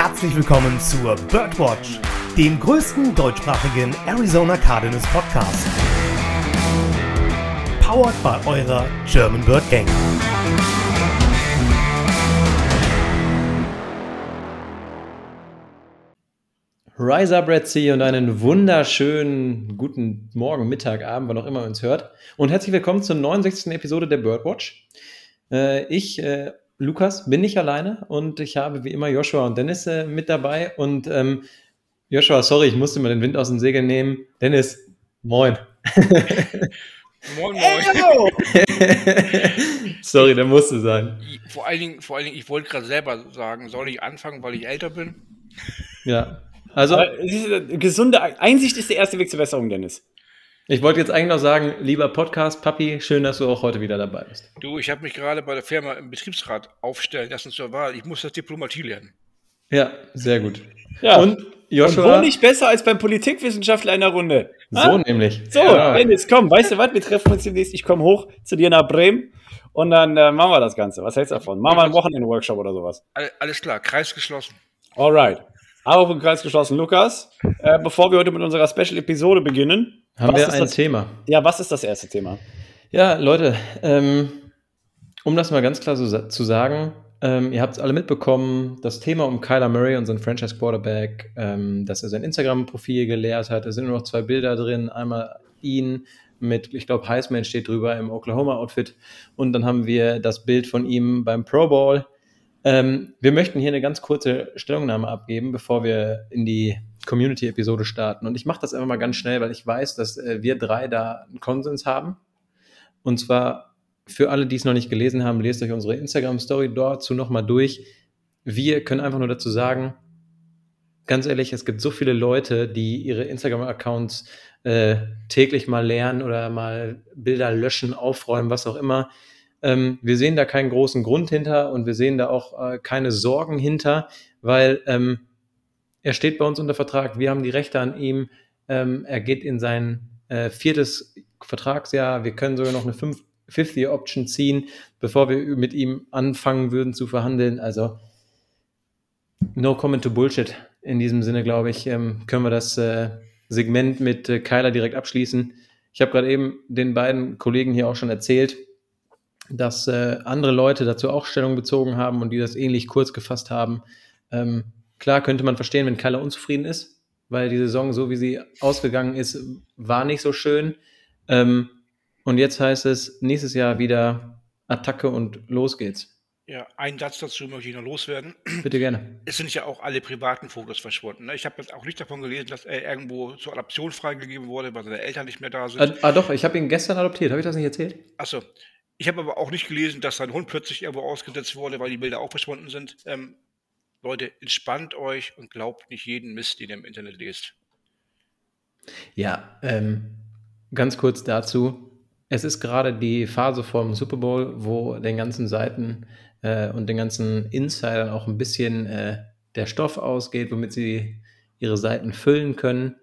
herzlich willkommen zur Birdwatch, dem größten deutschsprachigen Arizona Cardinals Podcast. Powered by eurer German Bird Gang. Rise up, Red Sea und einen wunderschönen guten Morgen, Mittag, Abend, wann auch immer ihr uns hört. Und herzlich willkommen zur 69. Episode der Birdwatch. Äh, ich, äh, Lukas, bin nicht alleine und ich habe wie immer Joshua und Dennis äh, mit dabei. Und ähm, Joshua, sorry, ich musste mal den Wind aus dem Segel nehmen. Dennis, moin. Moin, moin. sorry, der musste sein. Vor allen Dingen, vor allen Dingen ich wollte gerade selber sagen, soll ich anfangen, weil ich älter bin? Ja, also, Aber es ist, äh, gesunde Einsicht ist der erste Weg zur Besserung, Dennis. Ich wollte jetzt eigentlich noch sagen, lieber Podcast, Papi, schön, dass du auch heute wieder dabei bist. Du, ich habe mich gerade bei der Firma im Betriebsrat aufstellen lassen zur Wahl. Ich muss das Diplomatie lernen. Ja, sehr gut. Ja. Und Und Joshua, wo nicht besser als beim Politikwissenschaftler in der Runde? so Ha? nämlich. So, Genau. Dennis, komm, weißt du was? Wir treffen uns demnächst. Ich komme hoch zu dir nach Bremen und dann äh, machen wir das Ganze. Was hältst du davon? Machen wir einen Wochenende-Workshop oder sowas. All, alles klar, Kreis geschlossen. Alright. Auf den Kreis geschlossen. Lukas, äh, bevor wir heute mit unserer Special-Episode beginnen, Haben wir ein das- Thema. ja, was ist das erste Thema? Ja, Leute, ähm, um das mal ganz klar so zu sagen, ähm, ihr habt es alle mitbekommen, das Thema um Kyler Murray, unseren Franchise Quarterback, ähm, dass er sein Instagram-Profil geleert hat. Es sind nur noch zwei Bilder drin. Einmal ihn mit, ich glaube, Heisman steht drüber im Oklahoma-Outfit. Und dann haben wir das Bild von ihm beim Pro Bowl. Ähm, wir möchten hier eine ganz kurze Stellungnahme abgeben, bevor wir in die Community-Episode starten. Und ich mache das einfach mal ganz schnell, weil ich weiß, dass äh, wir drei da einen Konsens haben. Und zwar für alle, die es noch nicht gelesen haben, lest euch unsere Instagram-Story dazu nochmal durch. Wir können einfach nur dazu sagen, ganz ehrlich, es gibt so viele Leute, die ihre Instagram-Accounts äh, täglich mal lernen oder mal Bilder löschen, aufräumen, was auch immer. Ähm, wir sehen da keinen großen Grund hinter und wir sehen da auch äh, keine Sorgen hinter, weil ähm, er steht bei uns unter Vertrag. Wir haben die Rechte an ihm. Ähm, er geht in sein äh, viertes Vertragsjahr. Wir können sogar noch eine fünf- Fifth-Year-Option ziehen, bevor wir mit ihm anfangen würden zu verhandeln. Also, no comment to Bullshit. In diesem Sinne, glaube ich, ähm, können wir das äh, Segment mit äh, Kyler direkt abschließen. Ich habe gerade eben den beiden Kollegen hier auch schon erzählt, dass äh, andere Leute dazu auch Stellung bezogen haben und die das ähnlich kurz gefasst haben. Ähm, klar könnte man verstehen, wenn Kyler unzufrieden ist, weil die Saison, so wie sie ausgegangen ist, war nicht so schön. Ähm, und jetzt heißt es, nächstes Jahr wieder Attacke und los geht's. Ja, einen Satz dazu möchte ich noch loswerden. Bitte gerne. Es sind ja auch alle privaten Fotos verschwunden. Ne? Ich habe jetzt auch nicht davon gelesen, dass er irgendwo zur Adoption freigegeben wurde, weil seine Eltern nicht mehr da sind. Ah, ah doch, ich habe ihn gestern adoptiert. Habe ich das nicht erzählt? Achso. Ich habe aber auch nicht gelesen, dass sein Hund plötzlich irgendwo ausgesetzt wurde, weil die Bilder auch verschwunden sind. Ähm, Leute, entspannt euch und glaubt nicht jeden Mist, den ihr im Internet lest. Ja, ähm, ganz kurz dazu. Es ist gerade die Phase vom Super Bowl, wo den ganzen Seiten äh, und den ganzen Insidern auch ein bisschen äh, der Stoff ausgeht, womit sie ihre Seiten füllen können.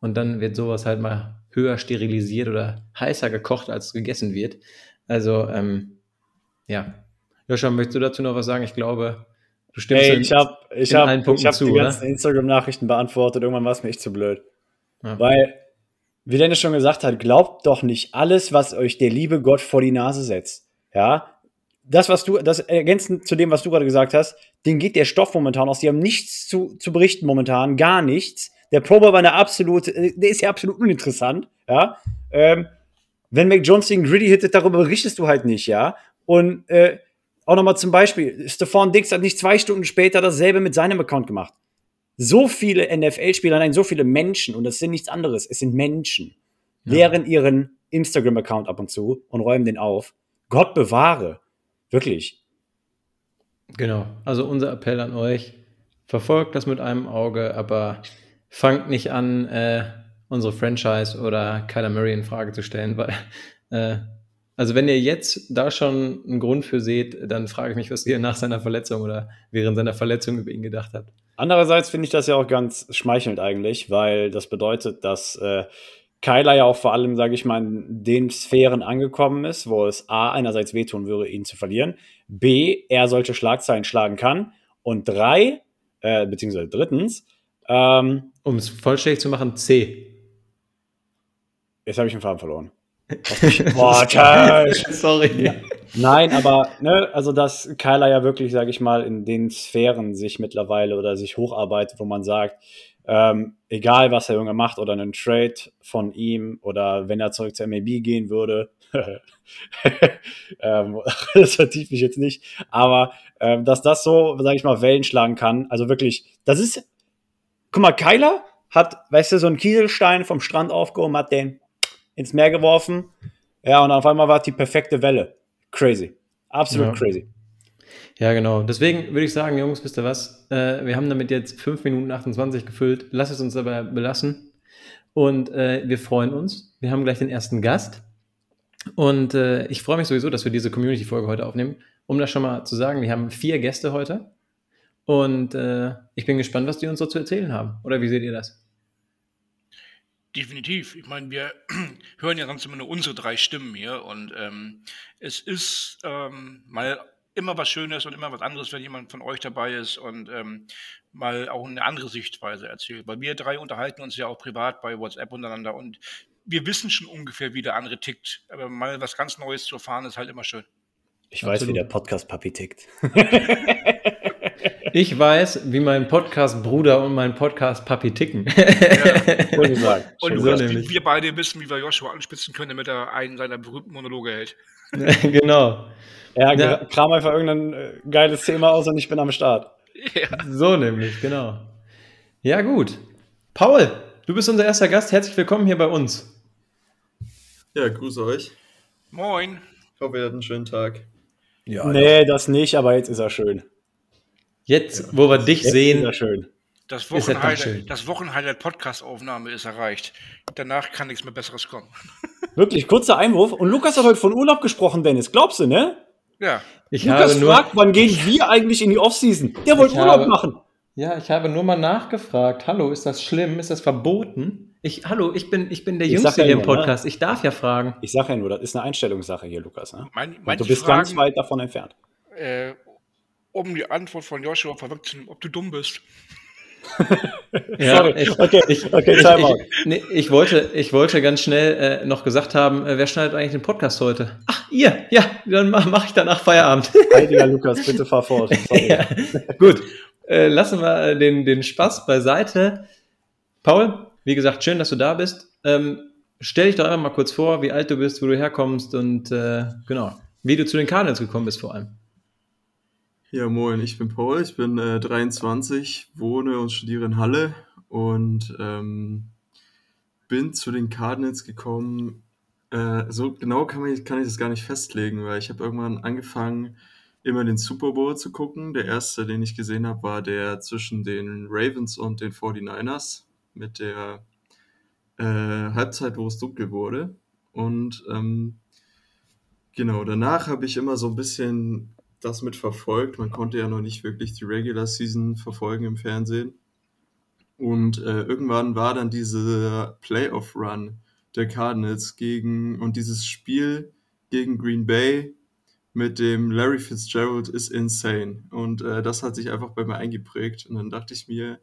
Und dann wird sowas halt mal höher sterilisiert oder heißer gekocht, als gegessen wird. Also, ähm, ja. Joscha, möchtest du dazu noch was sagen? Ich glaube, du stimmst Ey, in- ich habe ich in hab, allen Punkten ich hab zu, die ganzen Instagram-Nachrichten beantwortet. Irgendwann war es mir echt zu blöd. Ja. Weil, wie Dennis schon gesagt hat, glaubt doch nicht alles, was euch der liebe Gott vor die Nase setzt. Ja, das, was du, das ergänzend zu dem, was du gerade gesagt hast, denen geht der Stoff momentan aus. Die haben nichts zu, zu berichten momentan, gar nichts. Der Pro Bowl war eine absolute, äh, der ist ja absolut uninteressant. Ja, ähm, wenn Mac Jones den Gritty hittet, darüber berichtest du halt nicht, ja. Und äh, auch nochmal zum Beispiel, Stephon Diggs hat nicht zwei Stunden später dasselbe mit seinem Account gemacht. So viele NFL-Spieler, nein, so viele Menschen, und das sind nichts anderes, es sind Menschen, Ja. leeren ihren Instagram-Account ab und zu und räumen den auf. Gott bewahre. Wirklich. Genau. Also unser Appell an euch, verfolgt das mit einem Auge, aber fangt nicht an, äh, unsere Franchise oder Kyler Murray in Frage zu stellen, weil, äh, also wenn ihr jetzt da schon einen Grund für seht, dann frage ich mich, was ihr nach seiner Verletzung oder während seiner Verletzung über ihn gedacht habt. Andererseits finde ich das ja auch ganz schmeichelnd eigentlich, weil das bedeutet, dass äh, Kyler ja auch vor allem, sage ich mal, in den Sphären angekommen ist, wo es A, einerseits wehtun würde, ihn zu verlieren, B, er solche Schlagzeilen schlagen kann und drei, äh, beziehungsweise drittens, ähm, Um es vollständig zu machen, C. jetzt habe ich den Faden verloren. Boah. Sorry. Nein, aber ne, also dass Kyler ja wirklich, sage ich mal, in den Sphären sich mittlerweile oder sich hocharbeitet, wo man sagt, ähm, egal was der Junge macht oder einen Trade von ihm oder wenn er zurück zur MAB gehen würde, ähm, das vertieft mich jetzt nicht, aber ähm, dass das so, sage ich mal, Wellen schlagen kann, also wirklich, das ist, guck mal, Kyler hat, weißt du, so einen Kieselstein vom Strand aufgehoben, hat den ins Meer geworfen, ja, und auf einmal war es die perfekte Welle. Crazy. Absolut Ja. crazy. Ja, genau. Deswegen würde ich sagen, Jungs, wisst ihr was? Äh, wir haben damit jetzt 5 Minuten 28 gefüllt. Lasst es uns dabei belassen. Und äh, wir freuen uns. Wir haben gleich den ersten Gast. Und äh, ich freue mich sowieso, dass wir diese Community-Folge heute aufnehmen. Um das schon mal zu sagen, wir haben vier Gäste heute. Und äh, ich bin gespannt, was die uns so zu erzählen haben. Oder wie seht ihr das? Definitiv. Ich meine, wir hören ja sonst immer nur unsere drei Stimmen hier und ähm, es ist ähm, mal immer was Schönes und immer was anderes, wenn jemand von euch dabei ist und ähm, mal auch eine andere Sichtweise erzählt. Weil wir drei unterhalten uns ja auch privat bei WhatsApp untereinander und wir wissen schon ungefähr, wie der andere tickt. Aber mal was ganz Neues zu erfahren, ist halt immer schön. Ich weiß, Absolut. wie der Podcast-Papi tickt. Ich weiß, wie mein Podcast-Bruder und mein Podcast-Papi ticken. Würde ich sagen. Und so nämlich. wie wir beide wissen, wie wir Joshua anspitzen können, damit er einen seiner berühmten Monologe hält. genau. Ja, Ja. kram einfach irgendein äh, geiles Thema aus und ich bin am Start. Ja. So nämlich, genau. Ja, gut. Paul, du bist unser erster Gast. Herzlich willkommen hier bei uns. Ja, grüße euch. Moin. Ich hoffe, ihr hattet einen schönen Tag. Ja, nee, das nicht, aber jetzt ist er schön. Jetzt, wo wir dich sehen, schön. Das Ist ja doch schön. Wochenhighlight, das Wochenhighlight Podcast-Aufnahme ist erreicht. Danach kann nichts mehr Besseres kommen. Wirklich, kurzer Einwurf. Und Lukas hat heute von Urlaub gesprochen, Dennis. Glaubst du, ne? Ja, ich Lukas habe nur, fragt, wann gehen wir eigentlich in die Offseason? Der wollte Urlaub habe- machen. ja, ich habe nur mal nachgefragt. Hallo, ist das schlimm? Ist das verboten? Ich, hallo, ich bin, ich bin der Ich Jüngste ja hier im ne? Podcast. Ich darf ja fragen. Ich sage ja nur, das ist eine Einstellungssache hier, Lukas. Ne? mein, du bist fragen, ganz weit davon entfernt. äh, um die Antwort von Joshua vorwegzunehmen, ob du dumm bist. Ja, Sorry. ich, Okay, ich, okay, ich, nee, ich, wollte, ich wollte ganz schnell äh, noch gesagt haben, äh, wer schneidet eigentlich den Podcast heute? Ach, ihr, ja, dann mache mach ich danach Feierabend. Heiliger Lukas, bitte fahr fort. Sorry. ja, gut, äh, lassen wir äh, den, den Spaß beiseite. Paul, wie gesagt, schön, dass du da bist. Ähm, stell dich doch einfach mal kurz vor, wie alt du bist, wo du herkommst und äh, genau, wie du zu den Cardinals gekommen bist vor allem. Ja, moin, ich bin Paul, ich bin äh, 23, wohne und studiere in Halle und ähm, bin zu den Cardinals gekommen. Äh, so genau kann, man, kann ich das gar nicht festlegen, weil ich habe irgendwann angefangen, immer den Super Bowl zu gucken. Der erste, den ich gesehen habe, war der zwischen den Ravens und den 49ers mit der äh, Halbzeit, wo es dunkel wurde. Und ähm, genau, danach habe ich immer so ein bisschen das mitverfolgt. Man konnte ja noch nicht wirklich die Regular Season verfolgen im Fernsehen. Und äh, irgendwann war dann diese Playoff-Run der Cardinals gegen und dieses Spiel gegen Green Bay mit dem Larry Fitzgerald ist insane. Und äh, das hat sich einfach bei mir eingeprägt. Und dann dachte ich mir,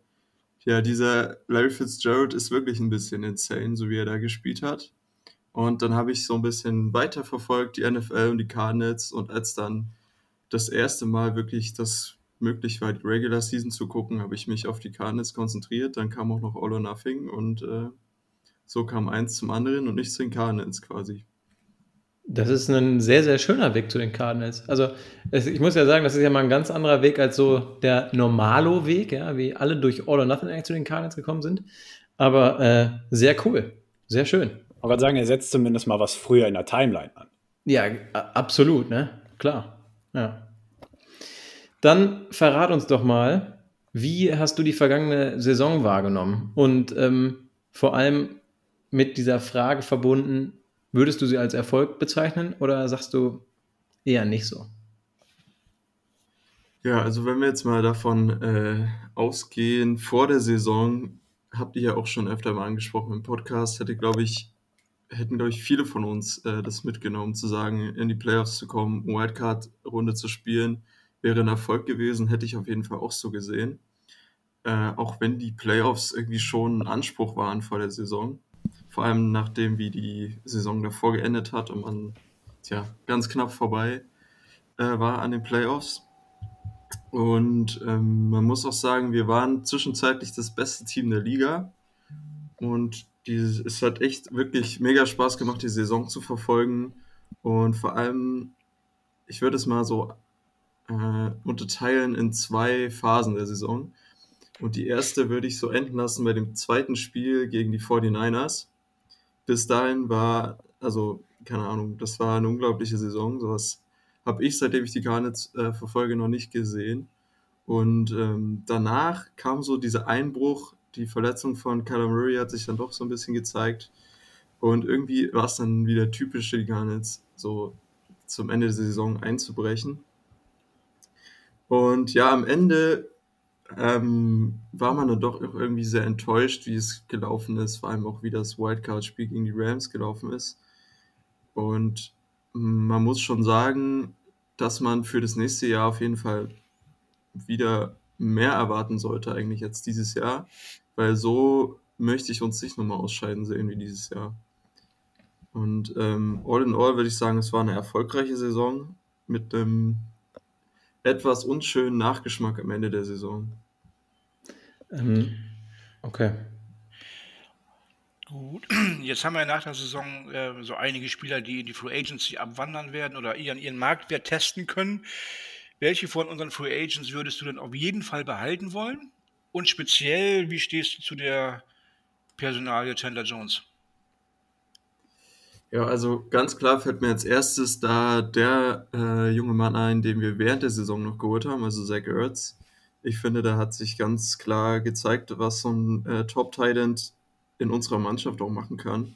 ja, dieser Larry Fitzgerald ist wirklich ein bisschen insane, so wie er da gespielt hat. Und dann habe ich so ein bisschen weiterverfolgt, die NFL und die Cardinals. Und als dann das erste Mal wirklich das möglich war, die Regular Season zu gucken, habe ich mich auf die Cardinals konzentriert. Dann kam auch noch All or Nothing und äh, so kam eins zum anderen und nicht zu den Cardinals quasi. Das ist ein sehr, sehr schöner Weg zu den Cardinals. Also, es, ich muss ja sagen, das ist ja mal ein ganz anderer Weg als so der Normalo-Weg, ja, wie alle durch All or Nothing eigentlich zu den Cardinals gekommen sind. Aber äh, sehr cool. Sehr schön. Ich wollte sagen, er setzt zumindest mal was früher in der Timeline an. Ja, absolut, ne? Klar. Ja. Dann verrat uns doch mal, wie hast du die vergangene Saison wahrgenommen? Und ähm, vor allem mit dieser Frage verbunden, würdest du sie als Erfolg bezeichnen oder sagst du eher nicht so? Ja, also wenn wir jetzt mal davon äh, ausgehen, vor der Saison, habt ihr ja auch schon öfter mal angesprochen im Podcast, hätte, glaube ich, hätten, glaube ich, viele von uns äh, das mitgenommen, zu sagen, in die Playoffs zu kommen, Wildcard-Runde zu spielen, wäre ein Erfolg gewesen, hätte ich auf jeden Fall auch so gesehen. äh, auch wenn die Playoffs irgendwie schon ein Anspruch waren vor der Saison. Vor allem nachdem, wie die Saison davor geendet hat und man tja, ganz knapp vorbei äh, war an den Playoffs. Und ähm, man muss auch sagen, wir waren zwischenzeitlich das beste Team der Liga. Und die, es hat echt wirklich mega Spaß gemacht, die Saison zu verfolgen. Und vor allem, ich würde es mal so äh, unterteilen in zwei Phasen der Saison. Und die erste würde ich so enden lassen bei dem zweiten Spiel gegen die 49ers. Bis dahin war, also keine Ahnung, das war eine unglaubliche Saison. Sowas habe ich, seitdem ich die Garnets äh, verfolge, noch nicht gesehen. Und ähm, danach kam so dieser Einbruch, die Verletzung von Kyler Murray hat sich dann doch so ein bisschen gezeigt. Und irgendwie war es dann wieder typisch für die Garnets, so zum Ende der Saison einzubrechen. Und ja, am Ende ähm, war man dann doch irgendwie sehr enttäuscht, wie es gelaufen ist, vor allem auch wie das Wildcard-Spiel gegen die Rams gelaufen ist. Und man muss schon sagen, dass man für das nächste Jahr auf jeden Fall wieder mehr erwarten sollte, eigentlich jetzt dieses Jahr, weil so möchte ich uns nicht nochmal ausscheiden sehen wie dieses Jahr. Und ähm, all in all würde ich sagen, es war eine erfolgreiche Saison mit einem etwas unschönen Nachgeschmack am Ende der Saison. Ähm, okay. Gut, jetzt haben wir nach der Saison äh, so einige Spieler, die in die Free Agency abwandern werden oder ihren, ihren Marktwert testen können. Welche von unseren Free Agents würdest du denn auf jeden Fall behalten wollen? Und speziell, wie stehst du zu der Personalie Chandler Jones? Ja, also ganz klar fällt mir als erstes da der äh, junge Mann ein, den wir während der Saison noch geholt haben, also Zach Ertz. Ich finde, da hat sich ganz klar gezeigt, was so ein äh, Top-Tight in unserer Mannschaft auch machen kann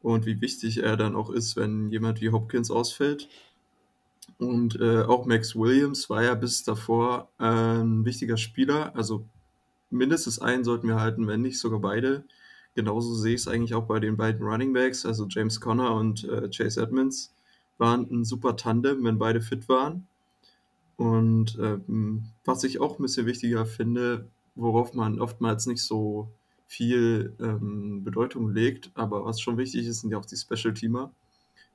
und wie wichtig er dann auch ist, wenn jemand wie Hopkins ausfällt. Und äh, auch Max Williams war ja bis davor äh, ein wichtiger Spieler. Also mindestens einen sollten wir halten, wenn nicht sogar beide. Genauso sehe ich es eigentlich auch bei den beiden Running Backs, also James Conner und äh, Chase Edmonds waren ein super Tandem, wenn beide fit waren. Und ähm, was ich auch ein bisschen wichtiger finde, worauf man oftmals nicht so viel ähm, Bedeutung legt, aber was schon wichtig ist, sind ja auch die Special Teamer.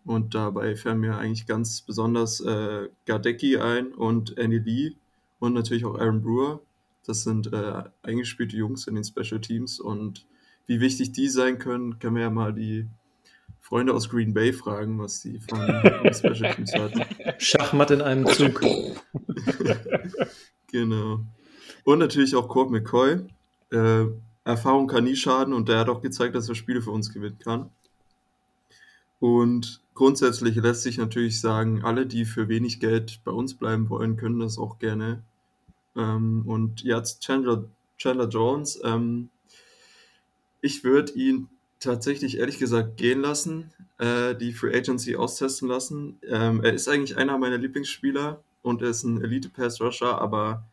Und dabei fällt mir eigentlich ganz besonders äh, Gardecki ein und Andy Lee und natürlich auch Aaron Brewer. Das sind äh, eingespielte Jungs in den Special Teams und wie wichtig die sein können, können wir ja mal die Freunde aus Green Bay fragen, was die von Special Teams hatten. Schachmatt in einem Zug. genau. Und natürlich auch Court McCoy. Äh, Erfahrung kann nie schaden und der hat auch gezeigt, dass er Spiele für uns gewinnen kann. Und grundsätzlich lässt sich natürlich sagen, alle, die für wenig Geld bei uns bleiben wollen, können das auch gerne. Ähm, und jetzt Chandler, Chandler Jones, ähm, ich würde ihn tatsächlich ehrlich gesagt gehen lassen, äh, die Free Agency austesten lassen. Ähm, er ist eigentlich einer meiner Lieblingsspieler und er ist ein Elite Pass Rusher, aber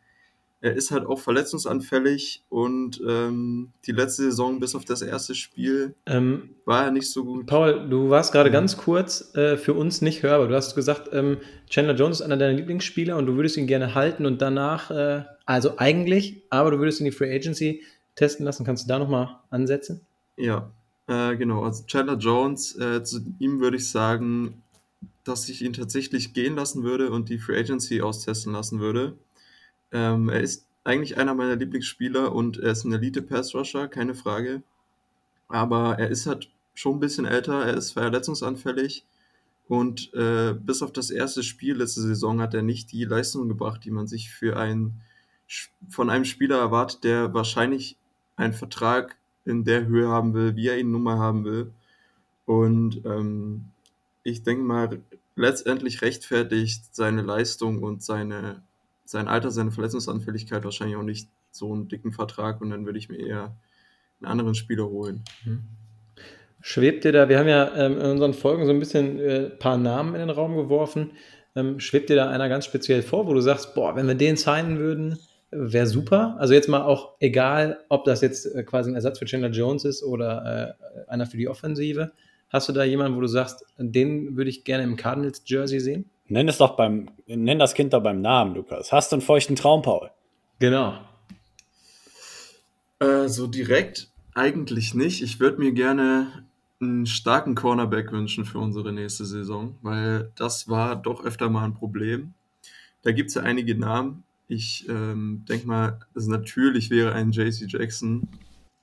er ist halt auch verletzungsanfällig und ähm, die letzte Saison bis auf das erste Spiel ähm, war er nicht so gut. Paul, du warst gerade ja. ganz kurz äh, für uns nicht hörbar. Du hast gesagt, ähm, Chandler Jones ist einer deiner Lieblingsspieler und du würdest ihn gerne halten und danach, äh, also eigentlich, aber du würdest ihn die Free Agency testen lassen. Kannst du da nochmal ansetzen? Ja, äh, genau. Also Chandler Jones, äh, zu ihm würde ich sagen, dass ich ihn tatsächlich gehen lassen würde und die Free Agency austesten lassen würde. Ähm, er ist eigentlich einer meiner Lieblingsspieler und er ist ein Elite-Pass-Rusher, keine Frage. Aber er ist halt schon ein bisschen älter, er ist verletzungsanfällig und äh, bis auf das erste Spiel letzte Saison hat er nicht die Leistung gebracht, die man sich für einen, von einem Spieler erwartet, der wahrscheinlich einen Vertrag in der Höhe haben will, wie er ihn nun mal haben will. Und ähm, ich denke mal, letztendlich rechtfertigt seine Leistung und seine sein Alter, seine Verletzungsanfälligkeit wahrscheinlich auch nicht so einen dicken Vertrag und dann würde ich mir eher einen anderen Spieler holen. Mhm. Schwebt dir da, wir haben ja ähm, in unseren Folgen so ein bisschen äh, paar Namen in den Raum geworfen. Ähm, schwebt dir da einer ganz speziell vor, wo du sagst, boah, wenn wir den signen würden, wäre super. Also jetzt mal auch egal, ob das jetzt äh, quasi ein Ersatz für Chandler Jones ist oder äh, einer für die Offensive. Hast du da jemanden, wo du sagst, den würde ich gerne im Cardinals Jersey sehen? Nenn es doch beim, nenn das Kind doch beim Namen, Lukas. Hast du einen feuchten Traum, Paul? Genau. Äh, so direkt eigentlich nicht. Ich würde mir gerne einen starken Cornerback wünschen für unsere nächste Saison, weil das war doch öfter mal ein Problem. Da gibt es ja einige Namen. Ich ähm, denke mal, also natürlich wäre ein JC Jackson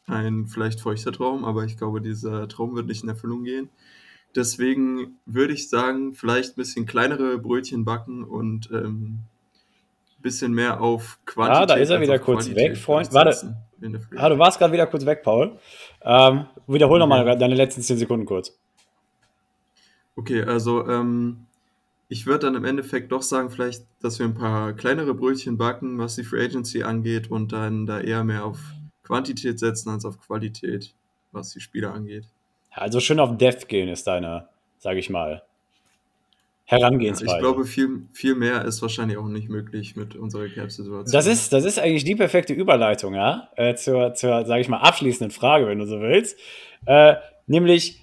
ein vielleicht feuchter Traum, aber ich glaube, dieser Traum wird nicht in Erfüllung gehen. Deswegen würde ich sagen, vielleicht ein bisschen kleinere Brötchen backen und ähm, ein bisschen mehr auf Quantität. Ah, da ist er wieder kurz Qualität weg, Freund. Warte. Ah, du warst gerade wieder kurz weg, Paul. Ähm, wiederhol okay. nochmal deine letzten 10 Sekunden kurz. Okay, also ähm, ich würde dann im Endeffekt doch sagen, vielleicht, dass wir ein paar kleinere Brötchen backen, was die Free Agency angeht und dann da eher mehr auf Quantität setzen als auf Qualität, was die Spieler angeht. Also schön auf Depth gehen ist deine, sage ich mal, Herangehensweise. ich glaube, viel, viel mehr ist wahrscheinlich auch nicht möglich mit unserer Cap-Situation. Das ist, das ist eigentlich die perfekte Überleitung, ja, äh, zur, zur sage ich mal, abschließenden Frage, wenn du so willst. Äh, nämlich,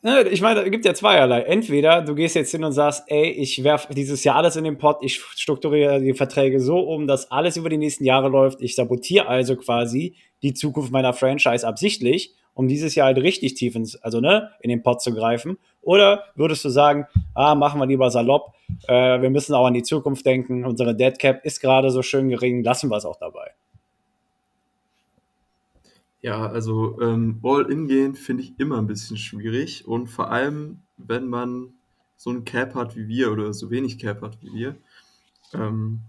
ne, ich meine, es gibt ja zweierlei. Entweder du gehst jetzt hin und sagst, ey, ich werfe dieses Jahr alles in den Pot, ich strukturiere die Verträge so um, dass alles über die nächsten Jahre läuft. Ich sabotiere also quasi die Zukunft meiner Franchise absichtlich um dieses Jahr halt richtig tief ins, also ne, in den Pot zu greifen? Oder würdest du sagen, ah, machen wir lieber salopp, äh, wir müssen auch an die Zukunft denken, unsere Dead Cap ist gerade so schön gering, lassen wir es auch dabei? Ja, also ähm, All-In gehen finde ich immer ein bisschen schwierig und vor allem, wenn man so ein Cap hat wie wir oder so wenig Cap hat wie wir. Ähm,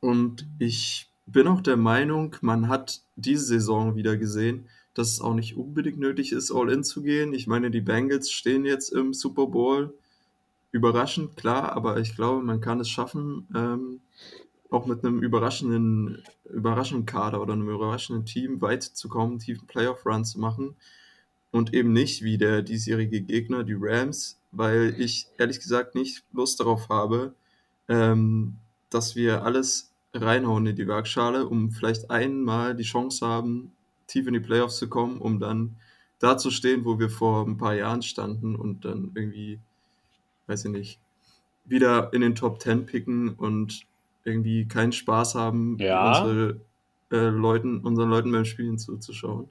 und ich bin auch der Meinung, man hat diese Saison wieder gesehen, dass es auch nicht unbedingt nötig ist, all in zu gehen. Ich meine, die Bengals stehen jetzt im Super Bowl. Überraschend, klar, aber ich glaube, man kann es schaffen, ähm, auch mit einem überraschenden, überraschenden Kader oder einem überraschenden Team weit zu kommen, tiefen Playoff-Run zu machen. Und eben nicht wie der diesjährige Gegner, die Rams, weil ich ehrlich gesagt nicht Lust darauf habe, ähm, dass wir alles reinhauen in die Waagschale, um vielleicht einmal die Chance haben, tief in die Playoffs zu kommen, um dann da zu stehen, wo wir vor ein paar Jahren standen und dann irgendwie, weiß ich nicht, wieder in den Top 10 picken und irgendwie keinen Spaß haben, ja. unsere, äh, Leuten, unseren Leuten beim Spielen zuzuschauen.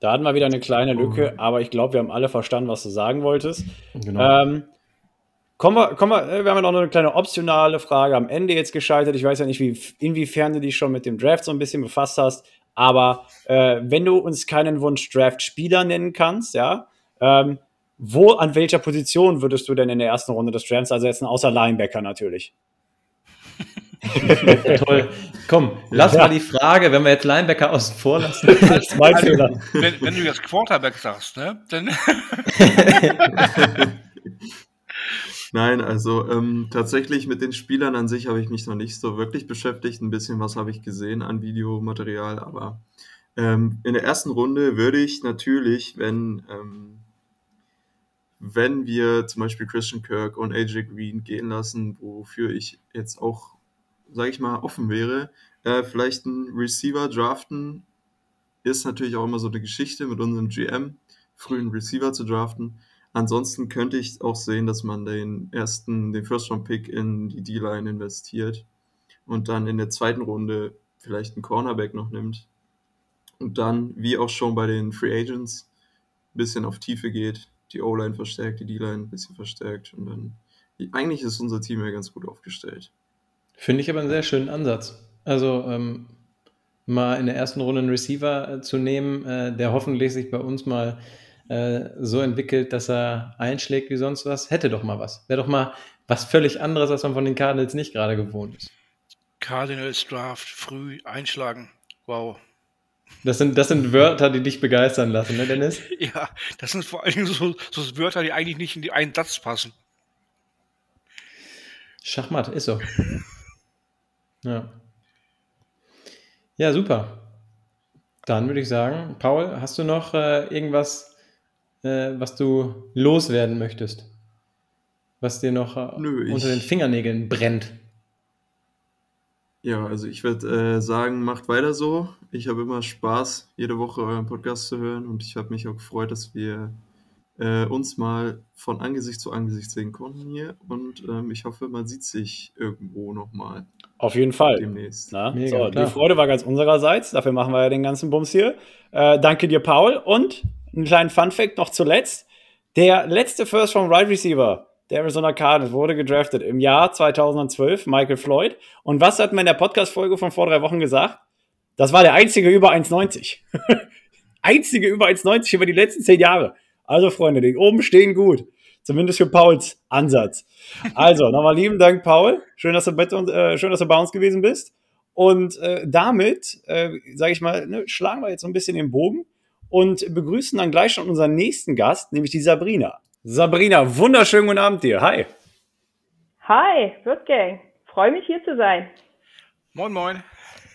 Da hatten wir wieder eine kleine Lücke, oh. aber ich glaube, wir haben alle verstanden, was du sagen wolltest. Genau. Ähm, kommen wir, kommen wir, äh, wir haben ja noch eine kleine optionale Frage am Ende jetzt geschaltet. Ich weiß ja nicht, wie, inwiefern du dich schon mit dem Draft so ein bisschen befasst hast. Aber äh, wenn du uns keinen Wunsch Draft-Spieler nennen kannst, ja, ähm, wo, an welcher Position würdest du denn in der ersten Runde des Drafts ersetzen, außer Linebacker natürlich? Toll. Komm, lass ja. mal die Frage, wenn wir jetzt Linebacker außen vor lassen. Das ist mein also, Fehler. Wenn, wenn, du jetzt Quarterback sagst, ne, dann. Nein, also ähm, tatsächlich mit den Spielern an sich habe ich mich noch nicht so wirklich beschäftigt. Ein bisschen was habe ich gesehen an Videomaterial, aber ähm, in der ersten Runde würde ich natürlich, wenn, ähm, wenn wir zum Beispiel Christian Kirk und AJ Green gehen lassen, wofür ich jetzt auch, sage ich mal, offen wäre, äh, vielleicht einen Receiver draften, ist natürlich auch immer so eine Geschichte mit unserem GM, frühen Receiver zu draften. Ansonsten könnte ich auch sehen, dass man den ersten, den First-Round-Pick in die D-Line investiert und dann in der zweiten Runde vielleicht einen Cornerback noch nimmt und dann, wie auch schon bei den Free Agents, ein bisschen auf Tiefe geht, die O-Line verstärkt, die D-Line ein bisschen verstärkt und dann, eigentlich ist unser Team ja ganz gut aufgestellt. Finde ich aber einen sehr schönen Ansatz. Also, ähm, mal in der ersten Runde einen Receiver äh, zu nehmen, äh, der hoffentlich sich bei uns mal äh, so entwickelt, dass er einschlägt wie sonst was, hätte doch mal was. Wäre doch mal was völlig anderes, als man von den Cardinals nicht gerade gewohnt ist. Cardinals Draft, früh einschlagen. Wow. Das sind, das sind Wörter, die dich begeistern lassen, ne, Dennis? Ja, das sind vor allem so, so Wörter, die eigentlich nicht in die einen Satz passen. Schachmatt, ist so. Ja. Ja, super. Dann würde ich sagen, Paul, hast du noch äh, irgendwas äh, was du loswerden möchtest? Was dir noch äh, Nö, unter den Fingernägeln brennt? Ja, also ich würde äh, sagen, macht weiter so. Ich habe immer Spaß, jede Woche euren Podcast zu hören und ich habe mich auch gefreut, dass wir äh, uns mal von Angesicht zu Angesicht sehen konnten hier. Und ähm, ich hoffe, man sieht sich irgendwo nochmal Auf jeden Fall. demnächst. Na, Mega, so, die. Freude war ganz unsererseits. Dafür machen wir ja den ganzen Bums hier. Äh, danke dir, Paul. Und einen kleinen Fun-Fact noch zuletzt. Der letzte First Round Wide Receiver der Arizona Cardinals wurde gedraftet im Jahr 2012, Michael Floyd. Und was hat man in der Podcast-Folge von vor drei Wochen gesagt? Das war der einzige über 1,90. einzige über 1,90 über die letzten zehn Jahre. Also, Freunde, die oben stehen gut. Zumindest für Pauls Ansatz. Also, nochmal lieben Dank, Paul. Schön, dass du, bei uns, äh, schön, dass du bei uns gewesen bist. Und äh, damit, äh, sage ich mal, ne, schlagen wir jetzt so ein bisschen den Bogen und begrüßen dann gleich schon unseren nächsten Gast, nämlich die Sabrina. Sabrina, wunderschönen guten Abend dir. Hi. Hi, Wirtgang. Freue mich hier zu sein. Moin, moin.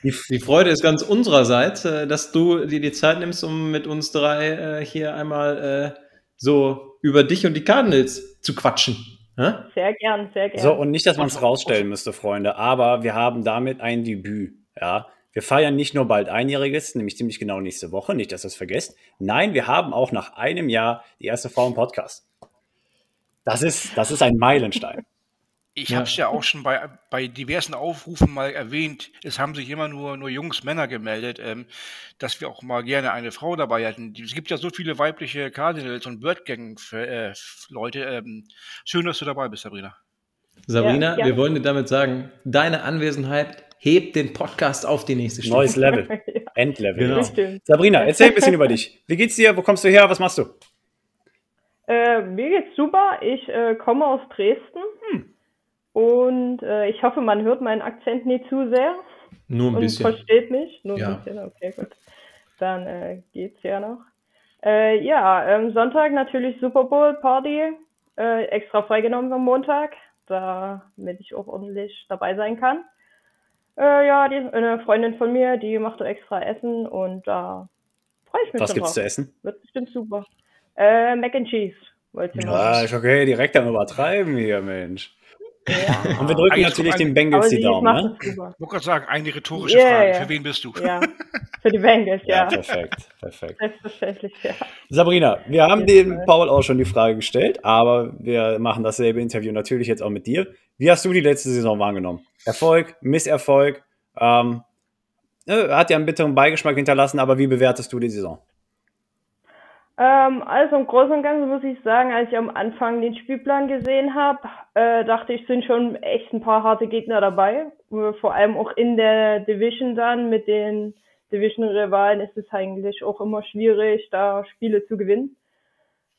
Die, die Freude ist ganz unsererseits, äh, dass du dir die Zeit nimmst, um mit uns drei äh, hier einmal äh, so über dich und die Cardinals zu quatschen. Sehr gern, sehr gern. So, und nicht, dass man es rausstellen müsste, Freunde, aber wir haben damit ein Debüt. Ja. Wir feiern nicht nur bald Einjähriges, nämlich ziemlich genau nächste Woche, nicht, dass ihr es vergesst. Nein, wir haben auch nach einem Jahr die erste Frau im Podcast. Das ist, das ist ein Meilenstein. Ich Ja. habe es ja auch schon bei, bei diversen Aufrufen mal erwähnt. Es haben sich immer nur, nur Jungs, Männer gemeldet, ähm, dass wir auch mal gerne eine Frau dabei hätten. Es gibt ja so viele weibliche Cardinals und Birdgang-Leute. Ähm, schön, dass du dabei bist, Sabrina. Sabrina, Ja, ja. wir wollen dir damit sagen, deine Anwesenheit hebt den Podcast auf die nächste Stufe. Neues Level. Ja, Endlevel. Genau. Bestimmt. Sabrina, erzähl ein bisschen über dich. Wie geht's dir? Wo kommst du her? Was machst du? Äh, mir geht's super. Ich äh, komme aus Dresden. Hm. Und äh, ich hoffe, man hört meinen Akzent nicht zu sehr Nur ein und bisschen. versteht mich. Nur Ja. ein bisschen, okay, gut. Dann äh, geht's ja noch. Äh, ja, ähm, Sonntag natürlich Super Bowl Party. Äh, extra freigenommen am Montag, damit ich auch ordentlich dabei sein kann. Äh, ja, die, eine Freundin von mir, die macht so extra Essen und da freue ich mich Was gibt's drauf. zu essen? Wird bestimmt super. Äh, Mac and Cheese. Wollte ich Ja, ist okay, direkt am Übertreiben hier, Mensch. Ja. Und wir drücken Eigentlich natürlich den Bengals die Daumen, ne? Ich wollte gerade sagen, eine rhetorische Ja, Frage. ja. Für wen bist du? Ja, für die Bengals, Ja, ja. perfekt, perfekt. Selbstverständlich, ja. Sabrina, wir haben dem. Paul auch schon die Frage gestellt, aber wir machen dasselbe Interview natürlich jetzt auch mit dir. Wie hast du die letzte Saison wahrgenommen? Erfolg, Misserfolg? Ähm, äh, hat ja einen bitteren Beigeschmack hinterlassen, aber wie bewertest du die Saison? Ähm, also im Großen und Ganzen muss ich sagen, als ich am Anfang den Spielplan gesehen habe, äh, dachte ich, sind schon echt ein paar harte Gegner dabei. Äh, Vor allem auch in der Division dann mit den Division-Rivalen ist es eigentlich auch immer schwierig, da Spiele zu gewinnen.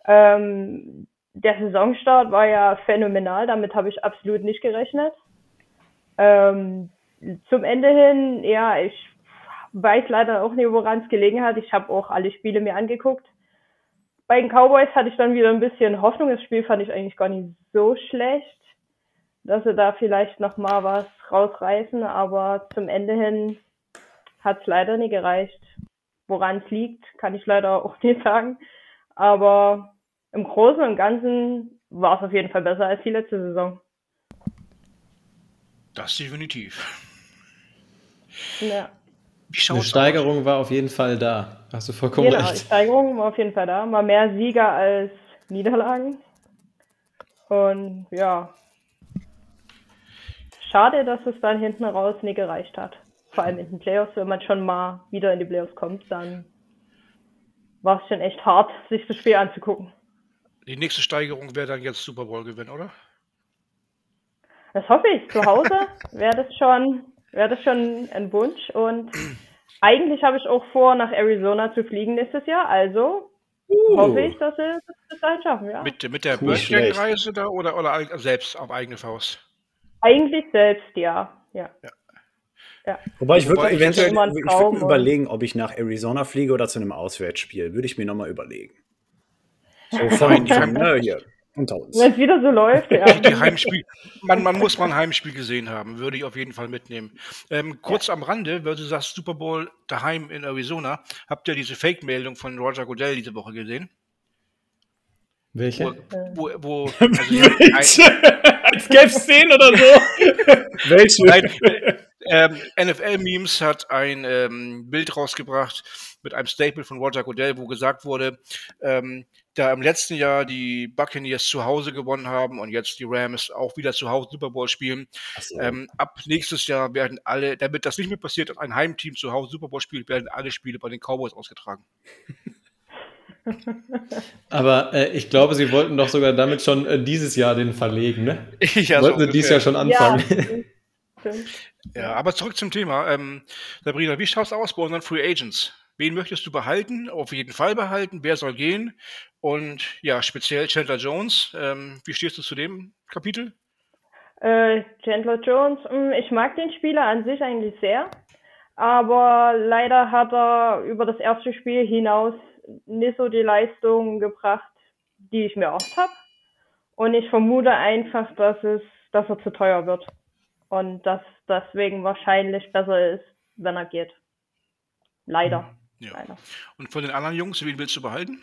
Ähm, der Saisonstart war ja phänomenal, damit habe ich absolut nicht gerechnet. Ähm, zum Ende hin, ja, ich weiß leider auch nicht, woran es gelegen hat. Ich habe auch alle Spiele mir angeguckt. Bei den Cowboys hatte ich dann wieder ein bisschen Hoffnung. Das Spiel fand ich eigentlich gar nicht so schlecht, dass sie da vielleicht noch mal was rausreißen. Aber zum Ende hin hat es leider nicht gereicht. Woran es liegt, kann ich leider auch nicht sagen. Aber im Großen und Ganzen war es auf jeden Fall besser als die letzte Saison. Das definitiv. Ja. Wie Eine Steigerung war auf jeden Fall da. Hast du vollkommen Genau, die recht. Steigerung war auf jeden Fall da. Mal mehr Sieger als Niederlagen. Und ja. Schade, dass es dann hinten raus nie gereicht hat. Vor allem in den Playoffs, wenn man schon mal wieder in die Playoffs kommt, dann war es schon echt hart, sich das Spiel anzugucken. Die nächste Steigerung wäre dann jetzt Super Bowl gewinnen, oder? Das hoffe ich. Zu Hause wäre das schon, wäre das schon ein Wunsch. Und eigentlich habe ich auch vor, nach Arizona zu fliegen nächstes Jahr. Also hoffe ich, dass wir das bis dahin schaffen, ja. Mit, mit der. Birdgang-Reise da oder, oder selbst auf eigene Faust? Eigentlich selbst, ja. Ja. Wobei ich Wobei würde ich eventuell immer ein ich würd mir überlegen, ob ich nach Arizona fliege oder zu einem Auswärtsspiel. Würde ich mir nochmal überlegen. So von, ne, hier, unter uns. Wenn es wieder so läuft, ja. Die Heimspiel, man, man muss mal ein Heimspiel gesehen haben, würde ich auf jeden Fall mitnehmen. Ähm, kurz am Rande, weil du sagst Super Bowl daheim in Arizona, habt ihr diese Fake-Meldung von Roger Goodell diese Woche gesehen? Welche? Wo, wo, wo also, Welche? Als gäbe es 10 oder so. Welche? Nein, ähm, NFL-Memes hat ein ähm, Bild rausgebracht mit einem Statement von Roger Goodell, wo gesagt wurde, ähm, da im letzten Jahr die Buccaneers zu Hause gewonnen haben und jetzt die Rams auch wieder zu Hause Super Bowl spielen. So. Ähm, ab nächstes Jahr werden alle, damit das nicht mehr passiert, dass ein Heimteam zu Hause Super Bowl spielt, werden alle Spiele bei den Cowboys ausgetragen. Aber äh, ich glaube, sie wollten doch sogar damit schon äh, dieses Jahr den verlegen, ne? ja, wollten so sie dieses Jahr schon anfangen. Ja, ja aber zurück zum Thema. Ähm, Sabrina, wie schaut es aus bei unseren Free Agents? Wen möchtest du behalten? Auf jeden Fall behalten. Wer soll gehen? Und ja, speziell Chandler Jones. Ähm, wie stehst du zu dem Kapitel? Äh, Chandler Jones, hm, ich mag den Spieler an sich eigentlich sehr. Aber leider hat er über das erste Spiel hinaus nicht so die Leistung gebracht, die ich mir erhofft habe. Und ich vermute einfach, dass es, dass er zu teuer wird. Und dass deswegen wahrscheinlich besser ist, wenn er geht. Leider. Hm. Ja. Leider. Und von den anderen Jungs, wen willst du behalten?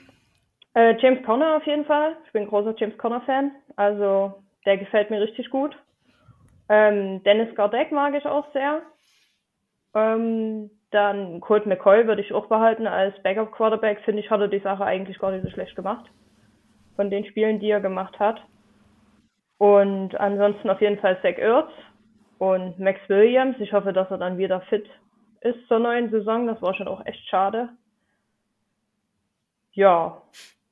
Äh, James Conner auf jeden Fall. Ich bin ein großer James Conner-Fan. Also der gefällt mir richtig gut. Ähm, Dennis Gardeck mag ich auch sehr. Ähm, dann Colt McCoy würde ich auch behalten als Backup-Quarterback. Finde ich, hat er die Sache eigentlich gar nicht so schlecht gemacht. Von den Spielen, die er gemacht hat. Und ansonsten auf jeden Fall Zach Ertz und Max Williams. Ich hoffe, dass er dann wieder fit ist zur neuen Saison. Das war schon auch echt schade. Ja,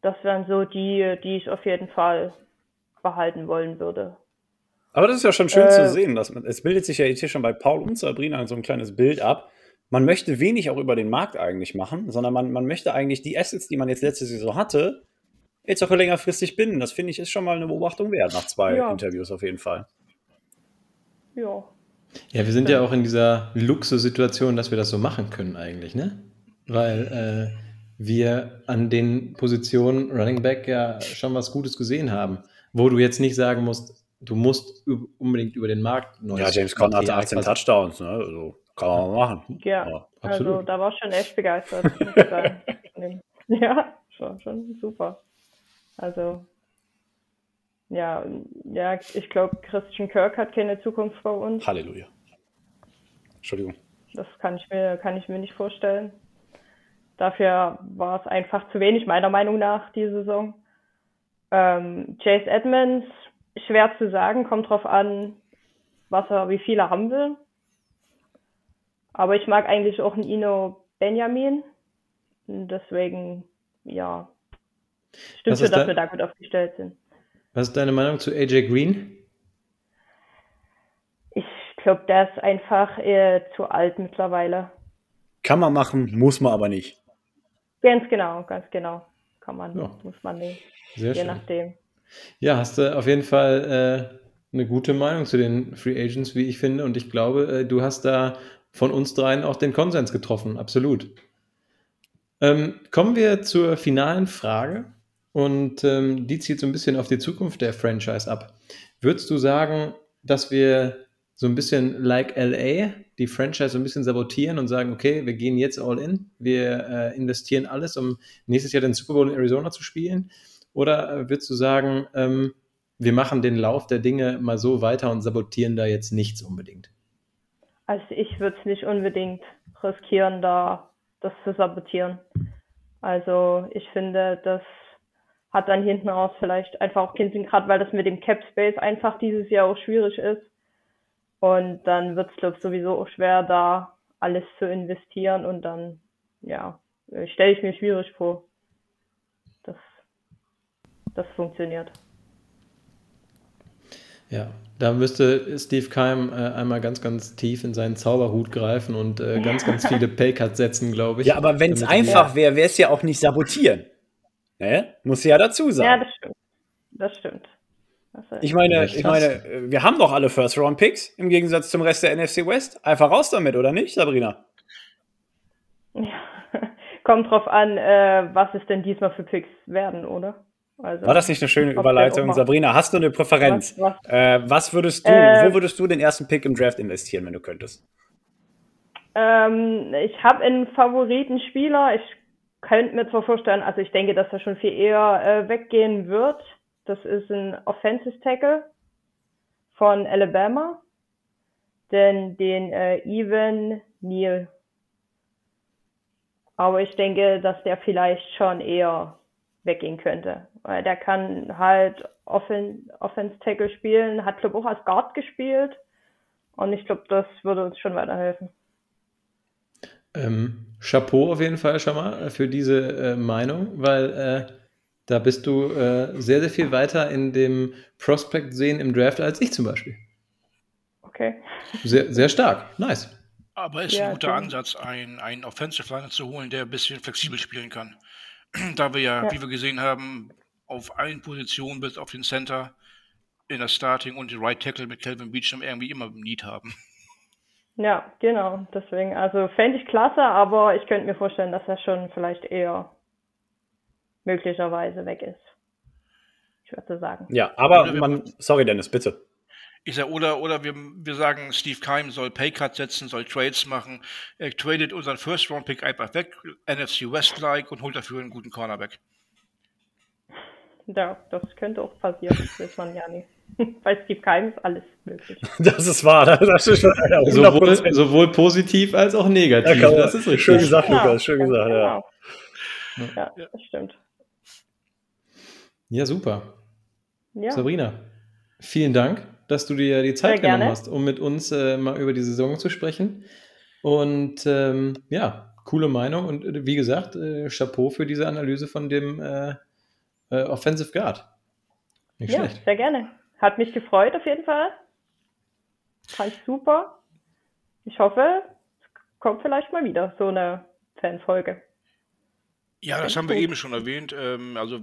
das wären so die, die ich auf jeden Fall behalten wollen würde. Aber das ist ja schon schön äh, zu sehen. Dass man, es bildet sich ja jetzt hier schon bei Paul und Sabrina so ein kleines Bild ab. Man möchte wenig auch über den Markt eigentlich machen, sondern man, man möchte eigentlich die Assets, die man jetzt letzte Saison hatte, jetzt auch längerfristig binden. Das finde ich ist schon mal eine Beobachtung wert nach zwei ja. Interviews auf jeden Fall. Ja, ja, wir sind ja auch in dieser Luxussituation, dass wir das so machen können eigentlich, ne? Weil äh, wir an den Positionen Running Back ja schon was Gutes gesehen haben, wo du jetzt nicht sagen musst, du musst unbedingt über den Markt neu. Ja, James Conner hatte 18 Touchdowns, ne? Also kann man machen. Ja, ja also da war ich schon echt begeistert. ja, schon, schon super. Also ja, ja, ich glaube, Christian Kirk hat keine Zukunft bei uns. Halleluja. Entschuldigung. Das kann ich mir, kann ich mir nicht vorstellen. Dafür war es einfach zu wenig, meiner Meinung nach, die Saison. Ähm, Chase Edmonds, schwer zu sagen, kommt drauf an, was er, wie viel er haben will. Aber ich mag eigentlich auch einen Ino Benjamin. Deswegen, ja, stimmt schon, dass wir da gut aufgestellt sind. Was ist deine Meinung zu AJ Green? Ich glaube, der ist einfach äh, zu alt mittlerweile. Kann man machen, muss man aber nicht. Ganz genau, ganz genau. Kann man, ja. muss man nicht. Sehr je schön. nachdem. Ja, hast du auf jeden Fall äh, eine gute Meinung zu den Free Agents, wie ich finde. Und ich glaube, äh, du hast da von uns dreien auch den Konsens getroffen. Absolut. Ähm, kommen wir zur finalen Frage. Und ähm, die zielt so ein bisschen auf die Zukunft der Franchise ab. Würdest du sagen, dass wir so ein bisschen like LA die Franchise so ein bisschen sabotieren und sagen, okay, wir gehen jetzt all in, wir äh, investieren alles, um nächstes Jahr den Super Bowl in Arizona zu spielen? Oder äh, würdest du sagen, ähm, wir machen den Lauf der Dinge mal so weiter und sabotieren da jetzt nichts unbedingt? Also ich würde es nicht unbedingt riskieren, da das zu sabotieren. Also ich finde, dass hat dann hinten raus vielleicht einfach auch Kinsen, gerade weil das mit dem Cap Space einfach dieses Jahr auch schwierig ist. Und dann wird es, glaube ich, sowieso auch schwer, da alles zu investieren und dann, ja, stelle ich mir schwierig vor, dass das funktioniert. Ja, da müsste Steve Keim äh, einmal ganz, ganz tief in seinen Zauberhut greifen und äh, ganz, ganz viele Paycuts setzen, glaube ich. Ja, aber wenn es einfach wäre, wäre es ja auch nicht sabotieren. Ne? Muss ja dazu sagen. Ja, das stimmt. Das stimmt. ich meine, ich meine, wir haben doch alle First-Round-Picks im Gegensatz zum Rest der NFC West. Einfach raus damit, oder nicht, Sabrina? Ja, kommt drauf an, äh, was es denn diesmal für Picks werden, oder? Also, War das nicht eine schöne Überleitung? Sabrina, hast du eine Präferenz? Was, was? Äh, was würdest du, äh, wo würdest du den ersten Pick im Draft investieren, wenn du könntest? Ähm, ich habe einen Favoritenspieler. Ich könnte mir zwar vorstellen, also ich denke, dass er schon viel eher äh, weggehen wird. Das ist ein Offensive Tackle von Alabama. den, den äh, Even Neal. Aber ich denke, dass der vielleicht schon eher weggehen könnte. Weil der kann halt Offen Offense Tackle spielen, hat glaube auch als Guard gespielt. Und ich glaube, das würde uns schon weiterhelfen. Ähm, Chapeau auf jeden Fall schon mal für diese äh, Meinung, weil äh, da bist du äh, sehr, sehr viel weiter in dem Prospect sehen im Draft als ich zum Beispiel. Okay. Sehr, sehr stark. Nice. Aber ist Ja, ein guter genau. Ansatz, einen, einen Offensive Liner zu holen, der ein bisschen flexibel spielen kann. Da wir ja, Ja. wie wir gesehen haben, auf allen Positionen bis auf den Center in der Starting und den Right Tackle mit Calvin Beecham irgendwie immer ein Need haben. Ja, genau. Deswegen, also fände ich klasse, aber ich könnte mir vorstellen, dass er schon vielleicht eher möglicherweise weg ist. Ich würde sagen. Ja, aber man, sorry Dennis, bitte. Ich sag, oder, oder wir, wir sagen, Steve Keim soll Paycut setzen, soll Trades machen. Er tradet unseren First-Round-Pick einfach weg, NFC West-like und holt dafür einen guten Cornerback. Ja, das könnte auch passieren, das weiß man ja nie. Bei Steve Keim ist alles möglich. Das ist wahr. Das ist schon ja, Sowohl, 100%. sowohl positiv als auch negativ. Ja, das ist richtig. Schön gesagt, Genau, Lukas, schön gesagt, ja. genau. Ja, das stimmt. Ja, super. Ja, Sabrina, vielen Dank, dass du dir die Zeit Sehr gerne. genommen hast, um mit uns äh, mal über die Saison zu sprechen. Und ähm, ja, coole Meinung. Und äh, wie gesagt, äh, Chapeau für diese Analyse von dem äh, äh, Offensive Guard. Nicht ja schlecht. sehr gerne. Hat mich gefreut auf jeden Fall. Fand ich super. Ich hoffe, es kommt vielleicht mal wieder so eine Fanfolge. Ja, das haben wir eben schon erwähnt. Ähm, also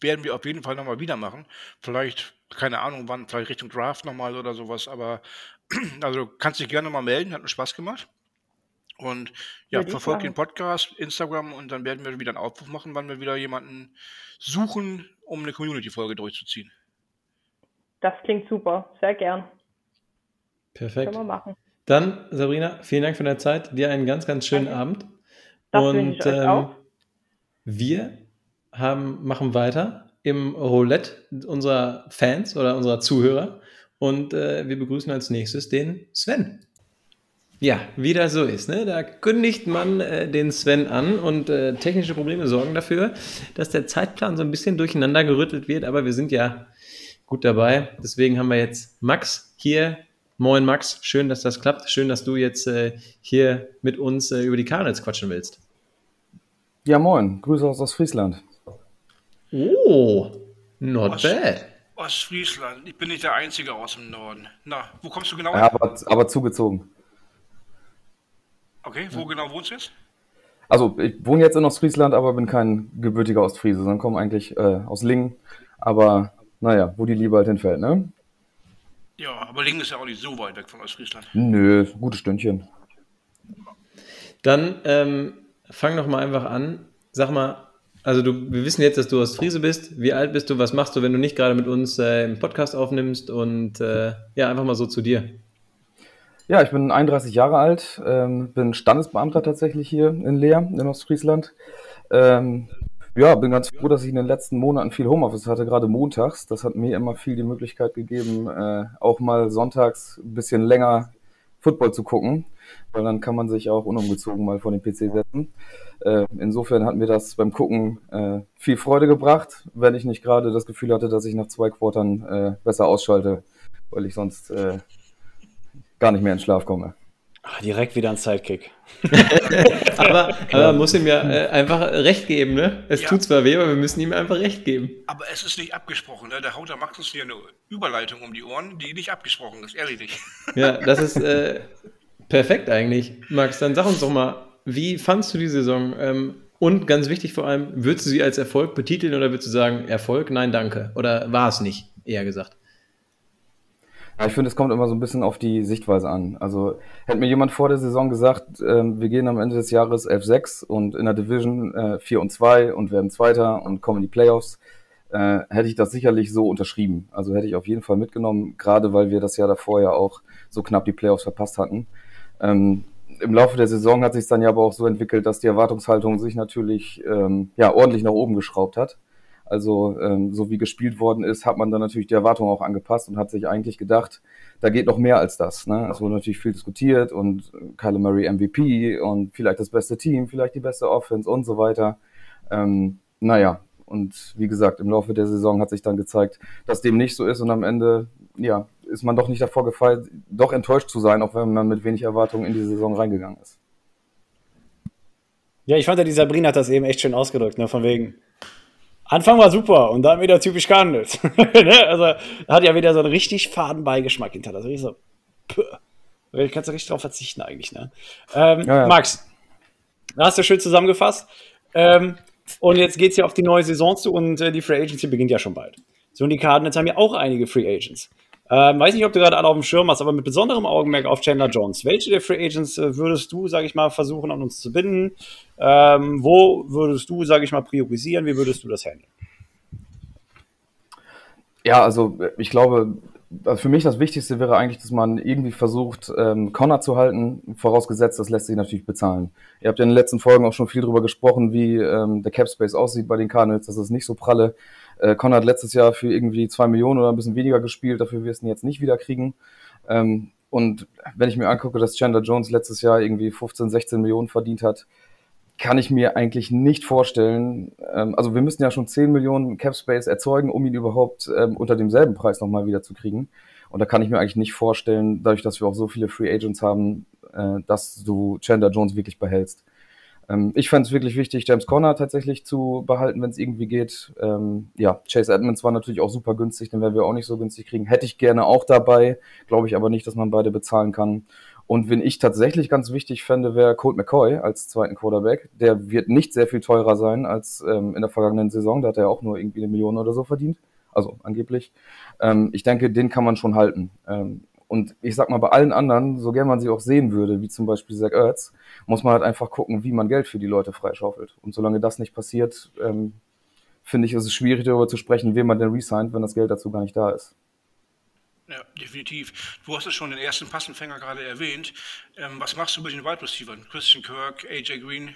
werden wir auf jeden Fall nochmal wieder machen. Vielleicht, keine Ahnung wann, vielleicht Richtung Draft nochmal oder sowas. Aber also kannst dich gerne mal melden, hat mir Spaß gemacht. Und ja, verfolgt den Podcast, Instagram und dann werden wir wieder einen Aufruf machen, wann wir wieder jemanden suchen, um eine Community-Folge durchzuziehen. Das klingt super. Sehr gern. Perfekt. Können wir machen. Dann, Sabrina, vielen Dank für deine Zeit. Dir einen ganz, ganz schönen Danke. Abend. Das euch auch. wir haben, machen weiter im Roulette unserer Fans oder unserer Zuhörer. Und äh, wir begrüßen als nächstes den Sven. Ja, wie das so ist. Ne? Da kündigt man äh, den Sven an und äh, technische Probleme sorgen dafür, dass der Zeitplan so ein bisschen durcheinander gerüttelt wird. Aber wir sind ja gut dabei. Deswegen haben wir jetzt Max hier. Moin Max, schön, dass das klappt. Schön, dass du jetzt äh, hier mit uns äh, über die Karnitz quatschen willst. Ja, moin. Grüße aus Ostfriesland. Oh, not Was? bad. Ostfriesland, ich bin nicht der Einzige aus dem Norden. Na, wo kommst du genau Ja, her? aber, aber zugezogen. Okay, wo genau wohnst du jetzt? Also, ich wohne jetzt in Ostfriesland, aber bin kein gebürtiger Ostfriese, sondern komme eigentlich äh, aus Lingen. Aber naja, wo die Liebe halt hinfällt, ne? Ja, aber Lingen ist ja auch nicht so weit weg von Ostfriesland. Nö, gutes Stündchen. Dann ähm, fang doch mal einfach an. Sag mal, also du, wir wissen jetzt, dass du Ostfriese bist. Wie alt bist du? Was machst du, wenn du nicht gerade mit uns äh, im Podcast aufnimmst? Und äh, ja, einfach mal so zu dir. Ja, ich bin 31 Jahre alt, ähm, bin Standesbeamter tatsächlich hier in Leer, in Ostfriesland. Ähm, ja, bin ganz froh, dass ich in den letzten Monaten viel Homeoffice hatte, gerade montags. Das hat mir immer viel die Möglichkeit gegeben, äh, auch mal sonntags ein bisschen länger Football zu gucken, weil dann kann man sich auch unumgezogen mal vor den PC setzen. Äh, insofern hat mir das beim Gucken äh, viel Freude gebracht, wenn ich nicht gerade das Gefühl hatte, dass ich nach zwei Quartern äh, besser ausschalte, weil ich sonst äh, gar nicht mehr in Schlaf komme. Ah, direkt wieder ein Sidekick. Aber, aber man muss ihm ja äh, einfach recht geben, ne? Es Ja. tut zwar weh, aber wir müssen ihm einfach recht geben. Aber es ist nicht abgesprochen, ne? Der haut der Max uns hier eine Überleitung um die Ohren, die nicht abgesprochen ist, ehrlich nicht. Ja, das ist äh, perfekt eigentlich. Max, dann sag uns doch mal, wie fandst du die Saison? Ähm, und ganz wichtig vor allem, würdest du sie als Erfolg betiteln oder würdest du sagen, Erfolg? Nein, danke. Oder war es nicht, eher gesagt? Ja, ich finde, es kommt immer so ein bisschen auf die Sichtweise an. Also hätte mir jemand vor der Saison gesagt, ähm, wir gehen am Ende des Jahres 11-6 und in der Division äh, 4 und 2 und werden Zweiter und kommen in die Playoffs, äh, hätte ich das sicherlich so unterschrieben. Also hätte ich auf jeden Fall mitgenommen, gerade weil wir das Jahr davor ja auch so knapp die Playoffs verpasst hatten. Ähm, Im Laufe der Saison hat sich dann ja aber auch so entwickelt, dass die Erwartungshaltung sich natürlich ähm, ja ordentlich nach oben geschraubt hat. Also ähm, so wie gespielt worden ist, hat man dann natürlich die Erwartungen auch angepasst und hat sich eigentlich gedacht, da geht noch mehr als das. Ne? Es wurde natürlich viel diskutiert und Kyler Murray MVP und vielleicht das beste Team, vielleicht die beste Offense und so weiter. Ähm, naja, und wie gesagt, im Laufe der Saison hat sich dann gezeigt, dass dem nicht so ist und am Ende, ja, ist man doch nicht davor gefeit, doch enttäuscht zu sein, auch wenn man mit wenig Erwartungen in die Saison reingegangen ist. Ja, ich fand ja, die Sabrina hat das eben echt schön ausgedrückt, ne? Von wegen. Anfang war super und dann wieder typisch gehandelt. ne? Also hat ja wieder so einen richtig faden Beigeschmack hinter. Also ich so, puh. Da kannst du richtig drauf verzichten eigentlich, ne? Ähm, ja, ja. Max, hast du schön zusammengefasst. Ähm, und jetzt geht es ja auf die neue Saison zu und äh, die Free Agency beginnt ja schon bald. So, und die Cardinals haben ja auch einige Free Agents. Ähm, weiß nicht, ob du gerade alle auf dem Schirm hast, aber mit besonderem Augenmerk auf Chandler Jones. Welche der Free Agents äh, würdest du, sage ich mal, versuchen an uns zu binden? Ähm, wo würdest du, sage ich mal, priorisieren? Wie würdest du das handeln? Ja, also ich glaube, also für mich das Wichtigste wäre eigentlich, dass man irgendwie versucht, ähm, Connor zu halten, vorausgesetzt, das lässt sich natürlich bezahlen. Ihr habt ja in den letzten Folgen auch schon viel darüber gesprochen, wie ähm, der Cap Space aussieht bei den Cardinals, das ist nicht so pralle. Äh, Connor hat letztes Jahr für irgendwie zwei Millionen oder ein bisschen weniger gespielt, dafür wir es ihn jetzt nicht wieder kriegen. Ähm, und wenn ich mir angucke, dass Chandler Jones letztes Jahr irgendwie 15, 16 Millionen verdient hat, kann ich mir eigentlich nicht vorstellen. Ähm, also wir müssen ja schon 10 Millionen Cap Space erzeugen, um ihn überhaupt ähm, unter demselben Preis nochmal wieder zu kriegen. Und da kann ich mir eigentlich nicht vorstellen, dadurch, dass wir auch so viele Free Agents haben, äh, dass du Chandler Jones wirklich behältst. Ähm, ich fände es wirklich wichtig, James Conner tatsächlich zu behalten, wenn es irgendwie geht. Ähm, ja, Chase Edmonds war natürlich auch super günstig, den werden wir auch nicht so günstig kriegen. Hätte ich gerne auch dabei, glaube ich aber nicht, dass man beide bezahlen kann. Und wenn ich tatsächlich ganz wichtig fände, wäre Colt McCoy als zweiten Quarterback. Der wird nicht sehr viel teurer sein als ähm, in der vergangenen Saison. Da hat er auch nur irgendwie eine Million oder so verdient. Also angeblich. Ähm, ich denke, den kann man schon halten. Ähm, und ich sag mal, bei allen anderen, so gern man sie auch sehen würde, wie zum Beispiel Zach Ertz, muss man halt einfach gucken, wie man Geld für die Leute freischaufelt. Und solange das nicht passiert, ähm, finde ich, ist es schwierig darüber zu sprechen, wen man denn resigned, wenn das Geld dazu gar nicht da ist. Ja, definitiv. Du hast es schon den ersten Passenfänger gerade erwähnt. Ähm, was machst du mit den Wide Receivers? Christian Kirk, AJ Green?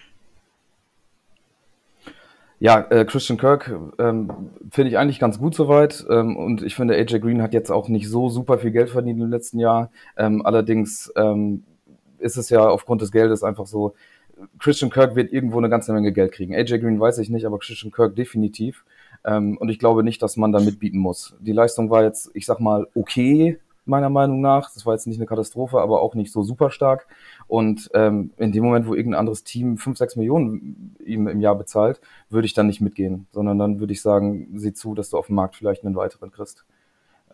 Ja, äh, Christian Kirk ähm, finde ich eigentlich ganz gut soweit. Ähm, und ich finde, AJ Green hat jetzt auch nicht so super viel Geld verdient im letzten Jahr. Ähm, allerdings ähm, ist es ja aufgrund des Geldes einfach so, Christian Kirk wird irgendwo eine ganze Menge Geld kriegen. AJ Green weiß ich nicht, aber Christian Kirk definitiv. Ähm, und ich glaube nicht, dass man da mitbieten muss. Die Leistung war jetzt, ich sag mal, okay, meiner Meinung nach. Das war jetzt nicht eine Katastrophe, aber auch nicht so super stark. Und ähm, in dem Moment, wo irgendein anderes Team 5, 6 Millionen ihm im Jahr bezahlt, würde ich dann nicht mitgehen, sondern dann würde ich sagen, sieh zu, dass du auf dem Markt vielleicht einen weiteren kriegst.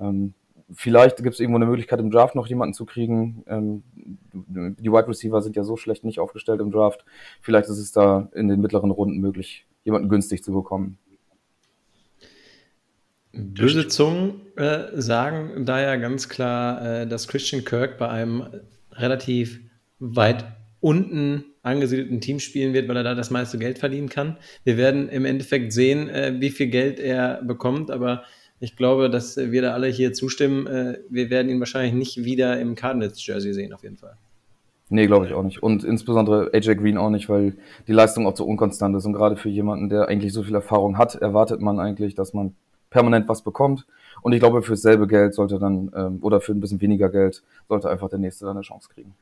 Ähm, vielleicht gibt es irgendwo eine Möglichkeit, im Draft noch jemanden zu kriegen. Ähm, die Wide Receiver sind ja so schlecht nicht aufgestellt im Draft. Vielleicht ist es da in den mittleren Runden möglich, jemanden günstig zu bekommen. Böse Zungen äh, sagen da ja ganz klar, äh, dass Christian Kirk bei einem relativ weit unten angesiedelten Team spielen wird, weil er da das meiste Geld verdienen kann. Wir werden im Endeffekt sehen, äh, wie viel Geld er bekommt, aber ich glaube, dass wir da alle hier zustimmen. Äh, wir werden ihn wahrscheinlich nicht wieder im Cardinals-Jersey sehen, auf jeden Fall. Nee, glaube ich auch nicht. Und insbesondere AJ Green auch nicht, weil die Leistung auch so unkonstant ist. Und gerade für jemanden, der eigentlich so viel Erfahrung hat, erwartet man eigentlich, dass man permanent was bekommt. Und ich glaube, für dasselbe Geld sollte dann, ähm, oder für ein bisschen weniger Geld, sollte einfach der Nächste dann eine Chance kriegen.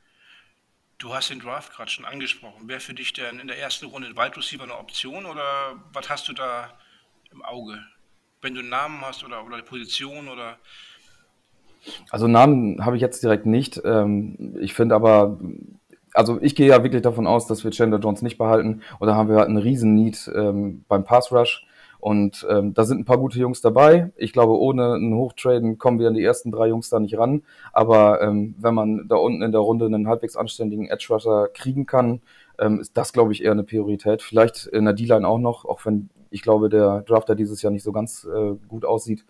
Du hast den Draft gerade schon angesprochen. Wäre für dich denn in der ersten Runde Wide Receiver eine Option oder was hast du da im Auge? Wenn du einen Namen hast oder, oder eine Position oder. Also Namen habe ich jetzt direkt nicht. Ähm, ich finde aber, also ich gehe ja wirklich davon aus, dass wir Chandler Jones nicht behalten. Oder haben wir halt einen riesen Need ähm, beim Pass Rush. Und ähm, da sind ein paar gute Jungs dabei. Ich glaube, ohne ein Hochtraden kommen wir an die ersten drei Jungs da nicht ran. Aber ähm, wenn man da unten in der Runde einen halbwegs anständigen Edge Rusher kriegen kann, ähm, ist das, glaube ich, eher eine Priorität. Vielleicht in der D-Line auch noch, auch wenn ich glaube, der Drafter dieses Jahr nicht so ganz äh, gut aussieht.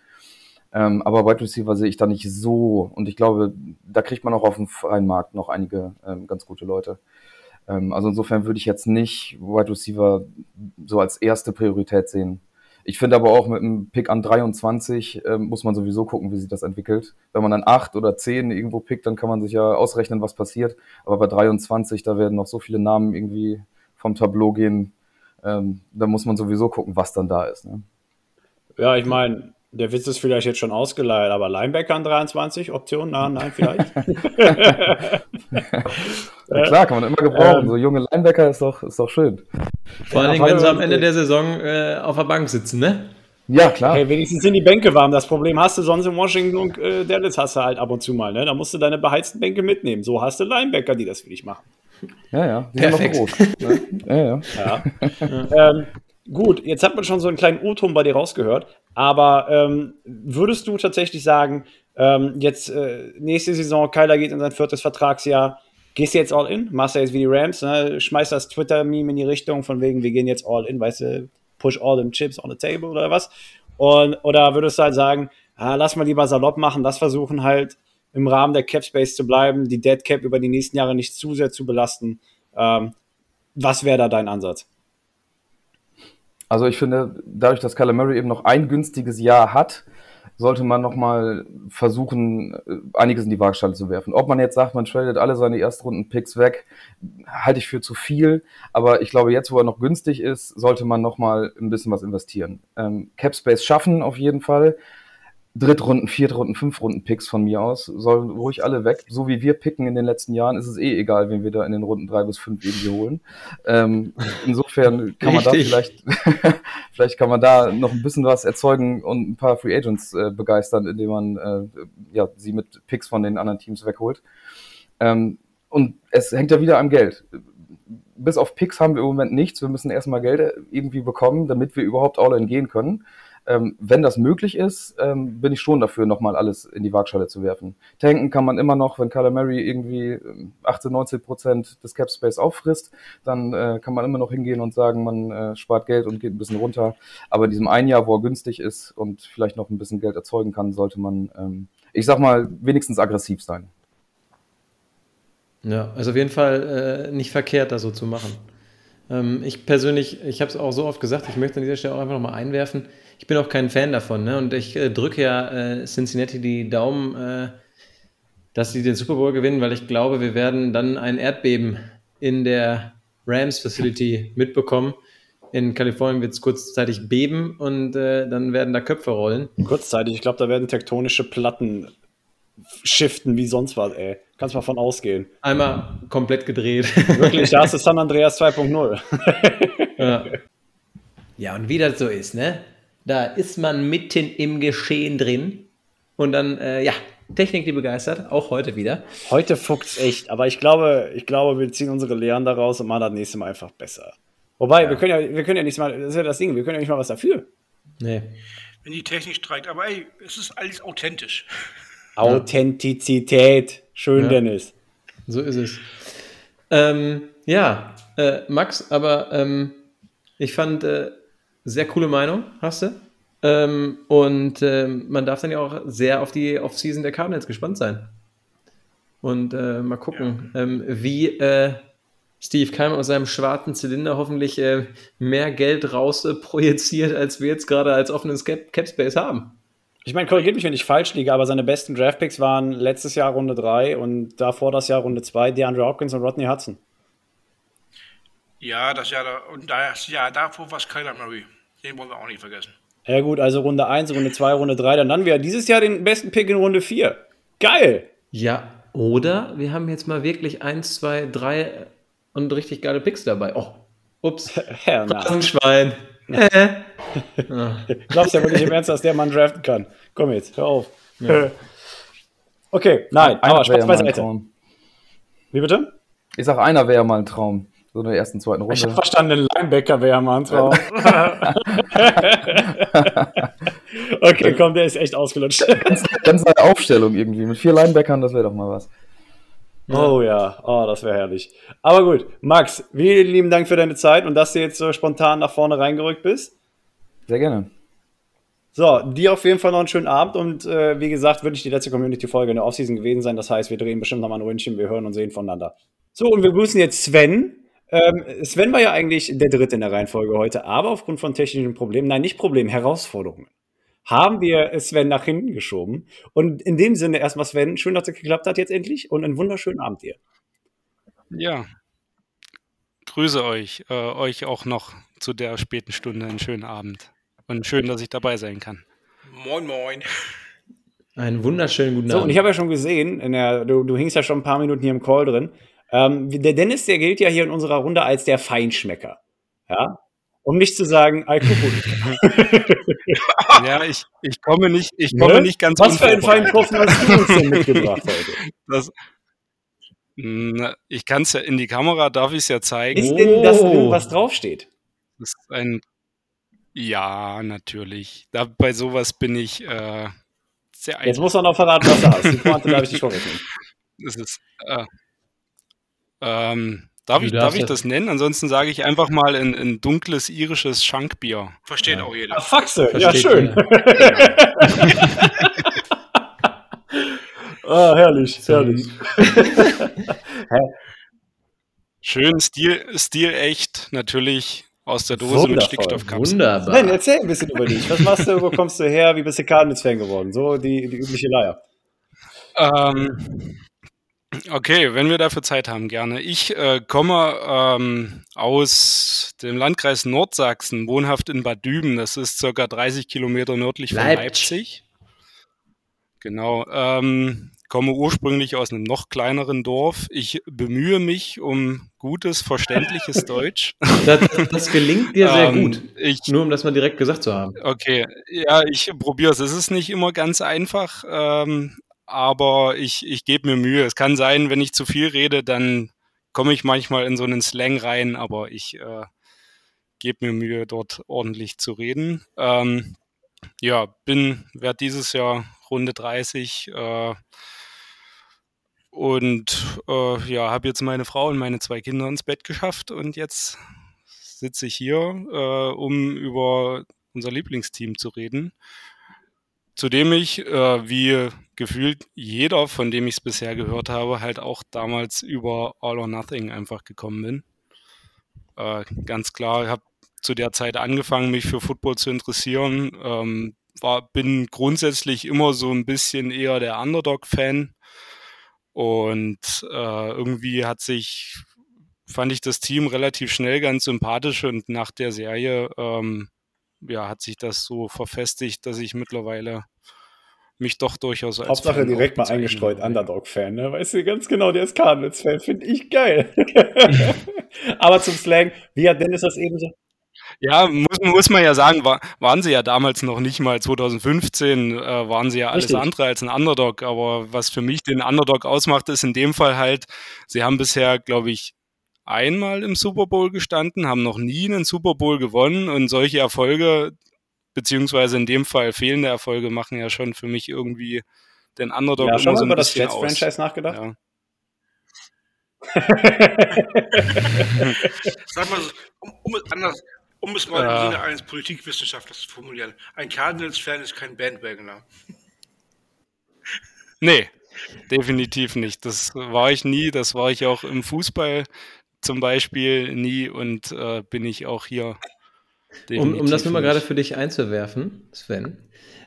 Ähm, aber Wide Receiver sehe ich da nicht so. Und ich glaube, da kriegt man auch auf dem freien Markt noch einige ähm, ganz gute Leute. Ähm, also insofern würde ich jetzt nicht Wide Receiver so als erste Priorität sehen. Ich finde aber auch mit einem Pick an 23 äh, muss man sowieso gucken, wie sich das entwickelt. Wenn man dann 8 oder 10 irgendwo pickt, dann kann man sich ja ausrechnen, was passiert. Aber bei 23, da werden noch so viele Namen irgendwie vom Tableau gehen. Ähm, da muss man sowieso gucken, was dann da ist. Ne? Ja, ich meine, der Witz ist vielleicht jetzt schon ausgeleiert, aber Linebacker an 23 Option? Na, nein, vielleicht. Ja, klar, kann man immer gebrauchen. Ähm, so junge Linebacker ist doch, ist doch schön. Vor allen Dingen, wenn sie allem, am Ende äh, der Saison äh, auf der Bank sitzen, ne? Ja, klar. Hey, wenigstens sind die Bänke warm. Das Problem hast du sonst in Washington und äh, Dallas hast du halt ab und zu mal. Ne? Da musst du deine beheizten Bänke mitnehmen. So hast du Linebacker, die das für dich machen. Ja, ja. Die sind noch Perfekt. groß. Ne? Ja, ja. Ja. ähm, gut, jetzt hat man schon so einen kleinen O-Ton bei dir rausgehört. Aber ähm, würdest du tatsächlich sagen, ähm, jetzt äh, nächste Saison, Kyler geht in sein viertes Vertragsjahr, gehst du jetzt all in? Machst du jetzt wie die Rams, ne? schmeißt das Twitter-Meme in die Richtung von wegen, wir gehen jetzt all in, weißt du, push all them chips on the table oder was? Und, oder würdest du halt sagen, ah, lass mal lieber salopp machen, das versuchen halt im Rahmen der Cap Space zu bleiben, die Dead Cap über die nächsten Jahre nicht zu sehr zu belasten. Ähm, was wäre da dein Ansatz? Also ich finde, dadurch, dass Kyler Murray eben noch ein günstiges Jahr hat, sollte man nochmal versuchen, äh, einiges in die Waagschale zu werfen. Ob man jetzt sagt, man tradet alle seine Erstrunden-Picks weg, halte ich für zu viel. Aber ich glaube, jetzt, wo er noch günstig ist, sollte man nochmal ein bisschen was investieren. Ähm, Cap Space schaffen auf jeden Fall. Drittrunden, Viertrunden, Fünfrunden-Picks von mir aus, sollen ruhig alle weg. So wie wir picken in den letzten Jahren, ist es eh egal, wen wir da in den Runden drei bis fünf irgendwie holen. Ähm, insofern kann man da Richtig. vielleicht, vielleicht kann man da noch ein bisschen was erzeugen und ein paar Free Agents äh, begeistern, indem man äh, ja, sie mit Picks von den anderen Teams wegholt. Ähm, und es hängt ja wieder am Geld. Bis auf Picks haben wir im Moment nichts. Wir müssen erstmal Geld irgendwie bekommen, damit wir überhaupt All-In gehen können. Ähm, wenn das möglich ist, ähm, bin ich schon dafür, nochmal alles in die Waagschale zu werfen. Tanken kann man immer noch, wenn Kyler Murray irgendwie ähm, 18, 19 Prozent des Cap Space auffrisst, dann äh, kann man immer noch hingehen und sagen, man äh, spart Geld und geht ein bisschen runter. Aber in diesem einen Jahr, wo er günstig ist und vielleicht noch ein bisschen Geld erzeugen kann, sollte man, ähm, ich sag mal, wenigstens aggressiv sein. Ja, also auf jeden Fall äh, nicht verkehrt, das so zu machen. Ähm, ich persönlich, ich habe es auch so oft gesagt, ich möchte an dieser Stelle auch einfach nochmal einwerfen. Ich bin auch kein Fan davon, ne? Und ich äh, drücke ja äh, Cincinnati die Daumen, äh, dass sie den Super Bowl gewinnen, weil ich glaube, wir werden dann ein Erdbeben in der Rams Facility mitbekommen. In Kalifornien wird es kurzzeitig beben und äh, dann werden da Köpfe rollen. Kurzzeitig, ich glaube, da werden tektonische Platten shiften wie sonst was, ey. Kannst mal von ausgehen. Einmal komplett gedreht. Wirklich, da ist es San Andreas 2.0. Ja. ja, und wie das so ist, ne? Da ist man mitten im Geschehen drin. Und dann, äh, ja, Technik, die begeistert, auch heute wieder. Heute fuckt's echt, aber ich glaube, ich glaube, wir ziehen unsere Lehren daraus und machen das nächste Mal einfach besser. Wobei, wir können ja, wir können ja nicht mal, das ist ja das Ding, wir können ja nicht mal was dafür. Nee. Wenn die Technik streikt, aber ey, es ist alles authentisch. Authentizität. Schön, Ja. Dennis. So ist es. Ähm, ja, äh, Max, aber ähm, ich fand, äh, sehr coole Meinung hast du. Ähm, und ähm, man darf dann ja auch sehr auf die Offseason der Cardinals gespannt sein. Und äh, mal gucken, ähm, wie äh, Steve Keim aus seinem schwarzen Zylinder hoffentlich äh, mehr Geld raus äh, projiziert, als wir jetzt gerade als offenes Cap, Cap Space haben. Ich meine, korrigiert mich, wenn ich falsch liege, aber seine besten Draftpicks waren letztes Jahr Runde 3 und davor das Jahr Runde 2, DeAndre Hopkins und Rodney Hudson. Ja, das Jahr da, und das Jahr davor war es Kyler Murray. Den wollen wir auch nicht vergessen. Ja gut, also Runde 1, Runde 2, Runde 3, dann dann wir dieses Jahr den besten Pick in Runde 4. Geil! Ja, oder wir haben jetzt mal wirklich eins, zwei, drei und richtig geile Picks dabei. Oh, ups. Ja, na. Äh. Glaubst du ja wirklich im Ernst, dass der Mann draften kann? Komm jetzt, hör auf. Okay, nein, aber Einer wäre Spaß ja mal ein beiseite. Traum. Wie bitte? Ich sag, einer wäre mal ein Traum. So in der ersten, zweiten Ich habe Runde. verstanden, ein Linebacker wäre mal ein Traum. okay, komm, der ist echt ausgelutscht. Ganz neue Aufstellung irgendwie. Mit vier Linebackern, das wäre doch mal was. Oh ja, oh, das wäre herrlich. Aber gut, Max, vielen lieben Dank für deine Zeit und dass du jetzt so spontan nach vorne reingerückt bist. Sehr gerne. So, dir auf jeden Fall noch einen schönen Abend und äh, wie gesagt, wird nicht die letzte Community-Folge in der Offseason gewesen sein. Das heißt, wir drehen bestimmt nochmal ein Ründchen, wir hören und sehen voneinander. So, und wir grüßen jetzt Sven. Ähm, Sven war ja eigentlich der Dritte in der Reihenfolge heute, aber aufgrund von technischen Problemen, nein, nicht Problemen, Herausforderungen, haben wir Sven nach hinten geschoben. Und in dem Sinne erstmal, Sven, schön, dass es geklappt hat jetzt endlich und einen wunderschönen Abend dir. Ja. Grüße euch. Äh, euch auch noch zu der späten Stunde einen schönen Abend. und schön, dass ich dabei sein kann. Moin, moin. Einen wunderschönen guten So, Abend. und ich habe ja schon gesehen, in der, du, du hingst ja schon ein paar Minuten hier im Call drin. Ähm, der Dennis, der gilt ja hier in unserer Runde als der Feinschmecker. Ja? Um nicht zu sagen, Alkohol. Ja, ich, ich komme nicht, ich komme Ne? nicht ganz Was für einen feinen hast du uns denn mitgebracht heute? Das, na, ich kann es ja in die Kamera, darf ich es ja zeigen. Ist denn das Oh. was draufsteht? Das ist ein. Ja, natürlich. Da, bei sowas bin ich äh, sehr Jetzt muss er noch verraten, was er hat. Die Pointe darf ich nicht vorwegnehmen. Das ist. Äh, ähm, darf ich, darf ich das- nennen? Ansonsten sage ich einfach mal ein, ein dunkles irisches Schankbier. Versteht Ja. auch jeder. Ah, Faxe, ja Versteht schön. ah, herrlich, herrlich. Schön Stil, stilecht, natürlich aus der Dose mit Wundervoll, Stickstoffkapseln. Sven, Wunderbar. erzähl ein bisschen über dich. Was machst du, wo kommst du her, wie bist du Cardinals-Fan geworden? So die, die übliche Leier. Ähm, okay, wenn wir dafür Zeit haben, gerne. Ich äh, komme ähm, aus dem Landkreis Nordsachsen, wohnhaft in Bad Düben. Das ist circa 30 Kilometer nördlich von Leipzig. Leipzig. Genau. Ähm, komme ursprünglich aus einem noch kleineren Dorf. Ich bemühe mich um gutes, verständliches Deutsch. Das, das gelingt dir sehr Ähm, gut. Ich, Nur um das mal direkt gesagt zu haben. Okay, ja, ich probiere es. Es ist nicht immer ganz einfach, ähm, aber ich, ich gebe mir Mühe. Es kann sein, wenn ich zu viel rede, dann komme ich manchmal in so einen Slang rein, aber ich äh, gebe mir Mühe, dort ordentlich zu reden. Ähm, ja, bin, werde dieses Jahr Runde 30 äh, und äh, ja, habe jetzt meine Frau und meine zwei Kinder ins Bett geschafft und jetzt sitze ich hier, äh, um über unser Lieblingsteam zu reden, zu dem ich, äh, wie gefühlt jeder, von dem ich es bisher gehört habe, halt auch damals über All or Nothing einfach gekommen bin. Äh, ganz klar, ich habe zu der Zeit angefangen, mich für Football zu interessieren. Ähm, war, bin grundsätzlich immer so ein bisschen eher der Underdog-Fan. Und äh, irgendwie hat sich, fand ich das Team relativ schnell ganz sympathisch und nach der Serie ähm, ja, hat sich das so verfestigt, dass ich mittlerweile mich doch durchaus als Hauptsache Fan direkt mal eingestreut. Underdog-Fan, ne? Weißt du ganz genau, der ist Cardinals-Fan, finde ich geil. Aber zum Slang, wie hat Dennis das eben so? Ja, muss, muss man ja sagen, war, waren sie ja damals noch nicht mal 2015, äh, waren sie ja alles Richtig. andere als ein Underdog. Aber was für mich den Underdog ausmacht, ist in dem Fall halt, sie haben bisher, glaube ich, einmal im Super Bowl gestanden, haben noch nie einen Super Bowl gewonnen und solche Erfolge, beziehungsweise in dem Fall fehlende Erfolge, machen ja schon für mich irgendwie den Underdog Ja, schon immer mal so ein über das bisschen aus. Jets-Franchise nachgedacht? Ja. Sag mal, um, um es anders, um es mal Ja. im Sinne eines Politikwissenschaftlers zu formulieren. Ein Cardinals-Fan ist kein Bandwagoner. Nee, definitiv nicht. Das war ich nie. Das war ich auch im Fußball zum Beispiel nie und äh, bin ich auch hier. Um, um das nur mal gerade für dich einzuwerfen, Sven.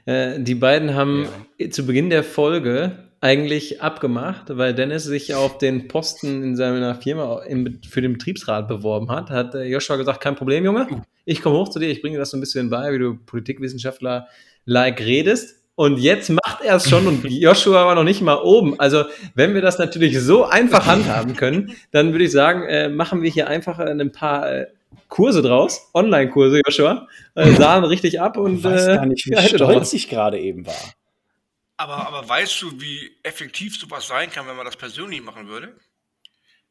Äh, die beiden haben zu Beginn der Folge eigentlich abgemacht, weil Dennis sich auf den Posten in seiner Firma im, für den Betriebsrat beworben hat. Hat äh, Joshua gesagt, kein Problem, Junge. Ich komme hoch zu dir, ich bringe dir das so ein bisschen bei, wie du Politikwissenschaftler-like redest. Und jetzt macht er es schon und Joshua war noch nicht mal oben. Also, wenn wir das natürlich so einfach handhaben können, dann würde ich sagen, äh, machen wir hier einfach äh, ein paar äh, Kurse draus, Online-Kurse, Joshua, äh, sahen richtig ab und Ich weiß äh, gar nicht, wie ja, stolz ich gerade eben war. Aber, aber weißt du, wie effektiv sowas sein kann, wenn man das persönlich machen würde?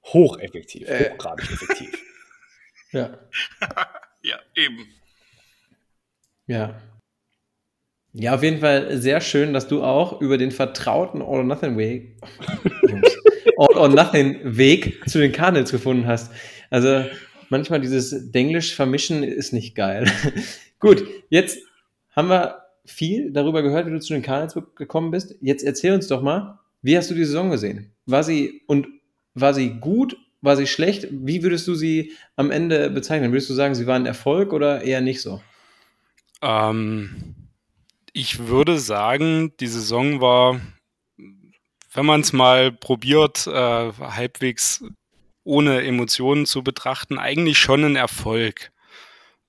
Hocheffektiv, Äh. hochgradig effektiv. Ja, Ja, eben. ja. Ja, auf jeden Fall sehr schön, dass du auch über den vertrauten All or Nothing Weg, All or Nothing Weg zu den Cardinals gefunden hast. Also manchmal dieses Denglisch vermischen ist nicht geil. Gut, jetzt haben wir viel darüber gehört, wie du zu den Cardinals gekommen bist. Jetzt erzähl uns doch mal, wie hast du die Saison gesehen? War sie und war sie gut? War sie schlecht? Wie würdest du sie am Ende bezeichnen? Würdest du sagen, sie war ein Erfolg oder eher nicht so? Ähm, ich würde sagen, die Saison war, wenn man es mal probiert, äh, halbwegs ohne Emotionen zu betrachten, eigentlich schon ein Erfolg.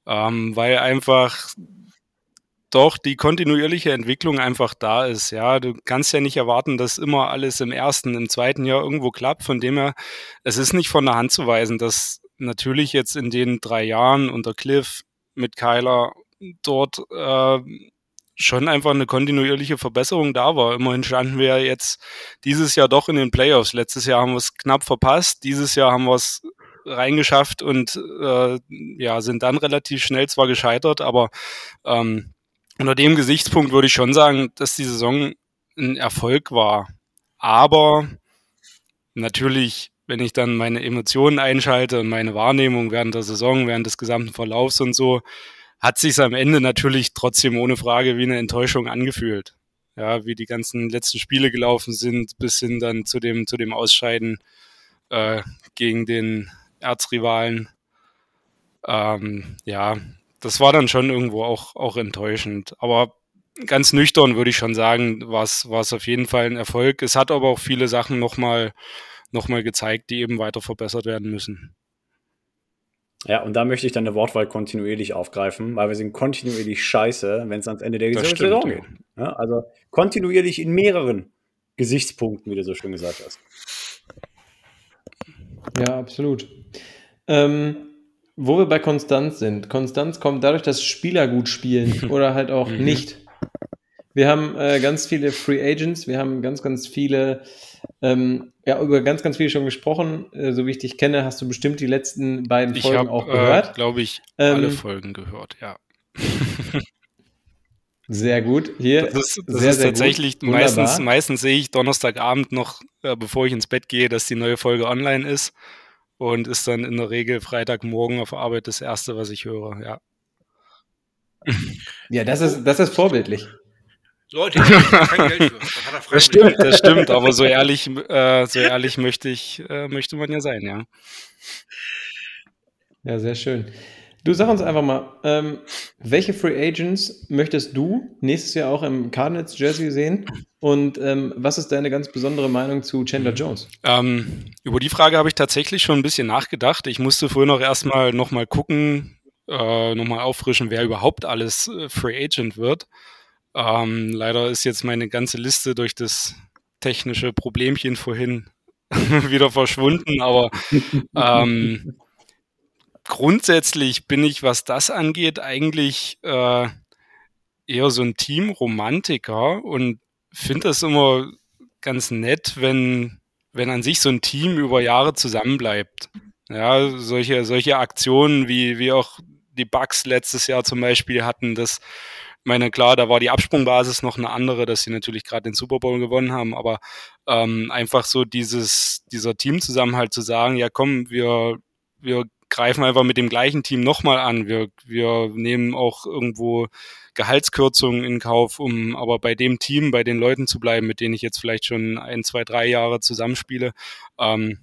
Ähm, weil einfach doch die kontinuierliche Entwicklung einfach da ist. Ja, du kannst ja nicht erwarten, dass immer alles im ersten, im zweiten Jahr irgendwo klappt. Von dem her, es ist nicht von der Hand zu weisen, dass natürlich jetzt in den drei Jahren unter Cliff mit Kyler dort äh, schon einfach eine kontinuierliche Verbesserung da war. Immerhin standen wir jetzt dieses Jahr doch in den Playoffs. Letztes Jahr haben wir es knapp verpasst. Dieses Jahr haben wir es reingeschafft und äh, ja, sind dann relativ schnell zwar gescheitert, aber ähm, unter dem Gesichtspunkt würde ich schon sagen, dass die Saison ein Erfolg war. Aber natürlich, wenn ich dann meine Emotionen einschalte und meine Wahrnehmung während der Saison, während des gesamten Verlaufs und so, hat sich am Ende natürlich trotzdem ohne Frage wie eine Enttäuschung angefühlt. Ja, wie die ganzen letzten Spiele gelaufen sind, bis hin dann zu dem, zu dem Ausscheiden äh, gegen den Erzrivalen. Ähm, ja, das war dann schon irgendwo auch, auch enttäuschend. Aber ganz nüchtern würde ich schon sagen, war es auf jeden Fall ein Erfolg. Es hat aber auch viele Sachen nochmal noch mal gezeigt, die eben weiter verbessert werden müssen. Ja, und da möchte ich dann eine Wortwahl kontinuierlich aufgreifen, weil wir sind kontinuierlich scheiße, wenn es ans Ende der Das Saison stimmt, geht. Ja, also kontinuierlich in mehreren Gesichtspunkten, wie du so schön gesagt hast. Ja, absolut. Ähm, wo wir bei Konstanz sind. Konstanz kommt dadurch, dass Spieler gut spielen oder halt auch Mhm. nicht. Wir haben äh, ganz viele Free Agents, wir haben ganz, ganz viele, ähm, ja, über ganz, ganz viele schon gesprochen. Äh, so wie ich dich kenne, hast du bestimmt die letzten beiden Ich Folgen habe, auch äh, gehört. glaube ich, Ähm, alle Folgen gehört, ja. Sehr gut. Hier, Das ist, das sehr, ist sehr tatsächlich, gut. meistens, Wunderbar. meistens sehe ich Donnerstagabend noch, äh, bevor ich ins Bett gehe, dass die neue Folge online ist und ist dann in der Regel Freitagmorgen auf Arbeit das Erste, was ich höre, ja. Ja, das ist, das ist vorbildlich. Leute, ich kein Geld für. Das Das stimmt, das stimmt, aber so ehrlich, äh, so ehrlich möchte ich, äh, möchte man ja sein, ja. Ja, sehr schön. Du sag uns einfach mal, ähm, welche Free Agents möchtest du nächstes Jahr auch im Cardinals Jersey sehen? Und ähm, was ist deine ganz besondere Meinung zu Chandler Jones? Ähm, über die Frage habe ich tatsächlich schon ein bisschen nachgedacht. Ich musste vorhin auch erstmal nochmal gucken, äh, nochmal auffrischen, wer überhaupt alles äh, Free Agent wird. Ähm, leider ist jetzt meine ganze Liste durch das technische Problemchen vorhin wieder verschwunden, aber ähm, grundsätzlich bin ich, was das angeht, eigentlich äh, eher so ein Teamromantiker und finde das immer ganz nett, wenn, wenn an sich so ein Team über Jahre zusammenbleibt. Ja, solche, solche Aktionen wie, wie auch die Bucks letztes Jahr zum Beispiel hatten, das, ich meine, klar, da war die Absprungbasis noch eine andere, dass sie natürlich gerade den Super Bowl gewonnen haben, aber ähm, einfach so dieses, dieser Teamzusammenhalt zu sagen, ja komm, wir, wir greifen einfach mit dem gleichen Team nochmal an. Wir, wir nehmen auch irgendwo Gehaltskürzungen in Kauf, um aber bei dem Team, bei den Leuten zu bleiben, mit denen ich jetzt vielleicht schon ein, zwei, drei Jahre zusammenspiele. Ähm,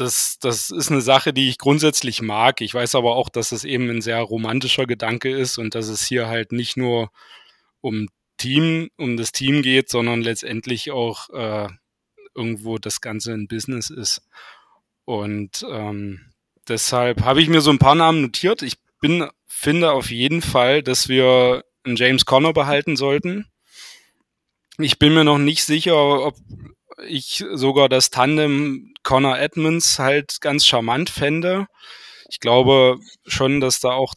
das, das ist eine Sache, die ich grundsätzlich mag. Ich weiß aber auch, dass es eben ein sehr romantischer Gedanke ist und dass es hier halt nicht nur um Team, um das Team geht, sondern letztendlich auch äh, irgendwo das Ganze ein Business ist. Und ähm, deshalb habe ich mir so ein paar Namen notiert. Ich bin, finde auf jeden Fall, dass wir einen James Conner behalten sollten. Ich bin mir noch nicht sicher, ob ich sogar das Tandem Connor Edmonds halt ganz charmant fände. Ich glaube schon, dass da auch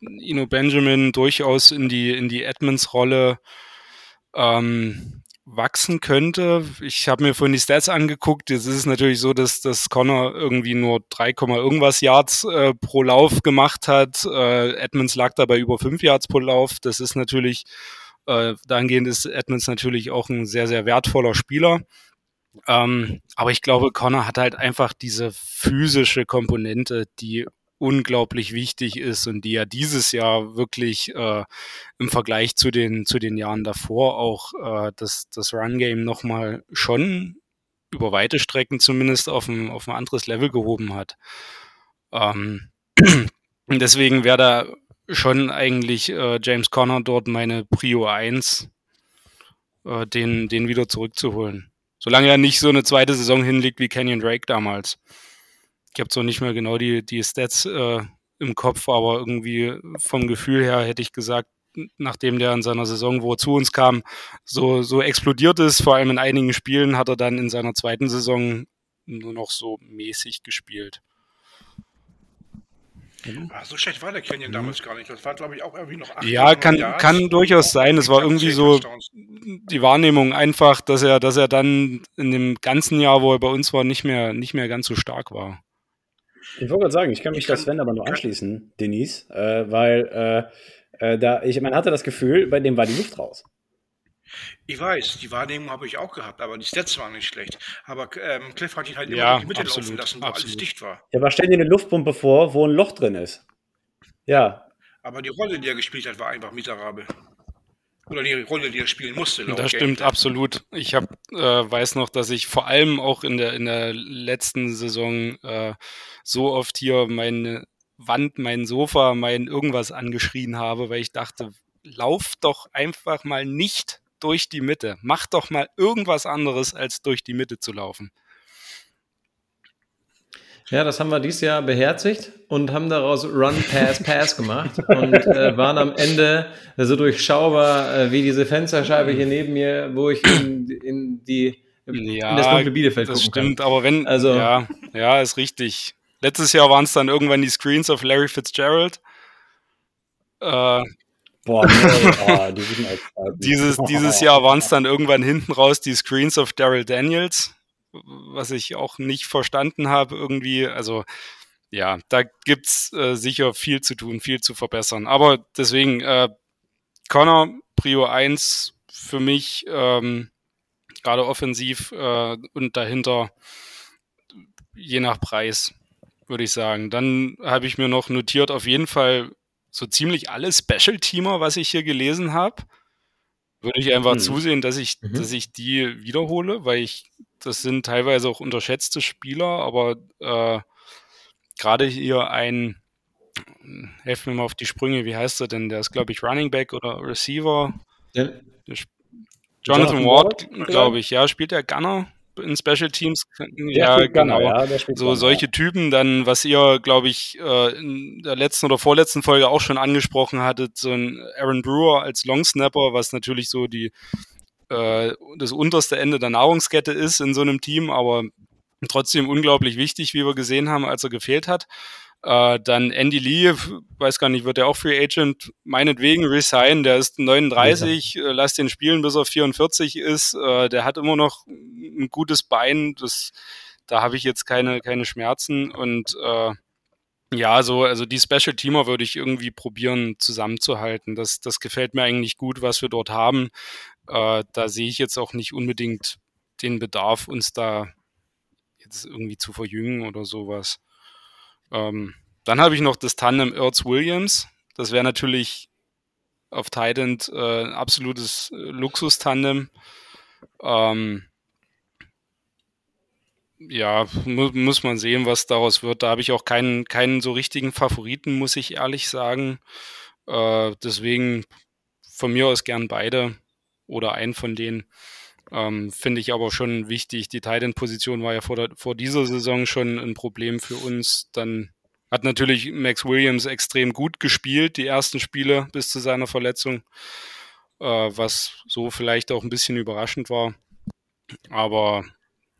Ino Benjamin durchaus in die, in die Edmonds-Rolle ähm, wachsen könnte. Ich habe mir vorhin die Stats angeguckt. Jetzt ist es natürlich so, dass, dass Connor irgendwie nur 3, irgendwas Yards äh, pro Lauf gemacht hat. Äh, Edmonds lag dabei über 5 Yards pro Lauf. Das ist natürlich, äh, dahingehend ist Edmonds natürlich auch ein sehr, sehr wertvoller Spieler. Ähm, aber ich glaube, Connor hat halt einfach diese physische Komponente, die unglaublich wichtig ist und die ja dieses Jahr wirklich äh, im Vergleich zu den, zu den Jahren davor auch äh, das, das Run-Game nochmal schon über weite Strecken zumindest auf ein, auf ein anderes Level gehoben hat. Ähm, deswegen wäre da schon eigentlich äh, James Conner dort meine Prio 1, äh, den, den wieder zurückzuholen. Solange er nicht so eine zweite Saison hinlegt wie Kenyon Drake damals. Ich habe zwar nicht mehr genau die, die Stats äh, im Kopf, aber irgendwie vom Gefühl her hätte ich gesagt, nachdem der in seiner Saison, wo er zu uns kam, so, so explodiert ist. Vor allem in einigen Spielen hat er dann in seiner zweiten Saison nur noch so mäßig gespielt. Ah, so schlecht war der Canyon damals gar nicht. Das war, glaube ich, auch irgendwie noch 8 Ja, kann, kann durchaus sein. Es war irgendwie so die Wahrnehmung einfach, dass er, dass er dann in dem ganzen Jahr, wo er bei uns war, nicht mehr, nicht mehr ganz so stark war. Ich wollte gerade sagen, ich kann mich das Sven aber nur anschließen, Denise, äh, weil äh, äh, da, ich, man hatte das Gefühl, bei dem war die Luft raus. Ich weiß, die Wahrnehmung habe ich auch gehabt, aber die Stats waren nicht schlecht. Aber ähm, Cliff hat ihn halt immer Ja, in die Mitte laufen absolut, lassen, wo alles absolut. dicht war. Ja, aber stell dir eine Luftpumpe vor, wo ein Loch drin ist. Ja, Aber die Rolle, die er gespielt hat, war einfach miserabel. Oder die Rolle, die er spielen musste. laut Das Game stimmt absolut. Ich hab, äh, weiß noch, dass ich vor allem auch in der, in der letzten Saison äh, so oft hier meine Wand, mein Sofa, mein irgendwas angeschrien habe, weil ich dachte, lauf doch einfach mal nicht durch die Mitte. Mach doch mal irgendwas anderes, als durch die Mitte zu laufen. Ja, das haben wir dieses Jahr beherzigt und haben daraus Run, Pass, Pass gemacht und äh, waren am Ende so durchschaubar äh, wie diese Fensterscheibe hier neben mir, wo ich in, in die in das dunkle Bielefeld das stimmt, aber wenn, Also- ja, ja, ist richtig. Letztes Jahr waren es dann irgendwann die Screens of Larry Fitzgerald. Äh, boah, nee, oh, die Altzeiten. Dieses, dieses Jahr waren es dann irgendwann hinten raus die Screens of Daryl Daniels, was ich auch nicht verstanden habe irgendwie. Also ja, da gibt's äh, sicher viel zu tun, viel zu verbessern. Aber deswegen, äh, Connor, Prio 1 für mich, ähm, gerade offensiv äh, und dahinter je nach Preis, würde ich sagen. Dann habe ich mir noch notiert, auf jeden Fall so ziemlich alle Special-Teamer, was ich hier gelesen habe. Würde ich einfach Hm. zusehen, dass ich, Mhm. dass ich die wiederhole, weil ich, das sind teilweise auch unterschätzte Spieler, aber äh, gerade hier ein, helf mir mal auf die Sprünge, wie heißt er denn? Der ist, glaube ich, Running Back oder Receiver. Ja, Jonathan, Jonathan Ward, Ward, glaube ich, ja, spielt der Gunner in Special Teams. Ja, Gunner, genau. ja, So Gunner, solche Typen dann, was ihr, glaube ich, äh, in der letzten oder vorletzten Folge auch schon angesprochen hattet, so ein Aaron Brewer als Long Snapper, was natürlich so die äh, das unterste Ende der Nahrungskette ist in so einem Team, aber trotzdem unglaublich wichtig, wie wir gesehen haben, als er gefehlt hat. Äh, dann Andy Lee, weiß gar nicht, wird er auch Free Agent? Meinetwegen resign, der ist 39, äh, lass den spielen, bis er 44 ist. Äh, der hat immer noch ein gutes Bein, das, da habe ich jetzt keine, keine Schmerzen und äh, ja, so, also die Special Teamer würde ich irgendwie probieren zusammenzuhalten. Das, das gefällt mir eigentlich gut, was wir dort haben. Äh, da sehe ich jetzt auch nicht unbedingt den Bedarf, uns da jetzt irgendwie zu verjüngen oder sowas. Ähm, dann habe ich noch das Tandem Ertz Williams. Das wäre natürlich auf Titan äh, ein absolutes Luxus-Tandem. Ähm, ja, mu muss man sehen, was daraus wird. Da habe ich auch keinen, keinen so richtigen Favoriten, muss ich ehrlich sagen. Äh, deswegen von mir aus gern beide oder einen von denen. Ähm, Finde ich aber schon wichtig. Die Titan-Position war ja vor, der, vor dieser Saison schon ein Problem für uns. Dann hat natürlich Max Williams extrem gut gespielt, die ersten Spiele bis zu seiner Verletzung, äh, was so vielleicht auch ein bisschen überraschend war. Aber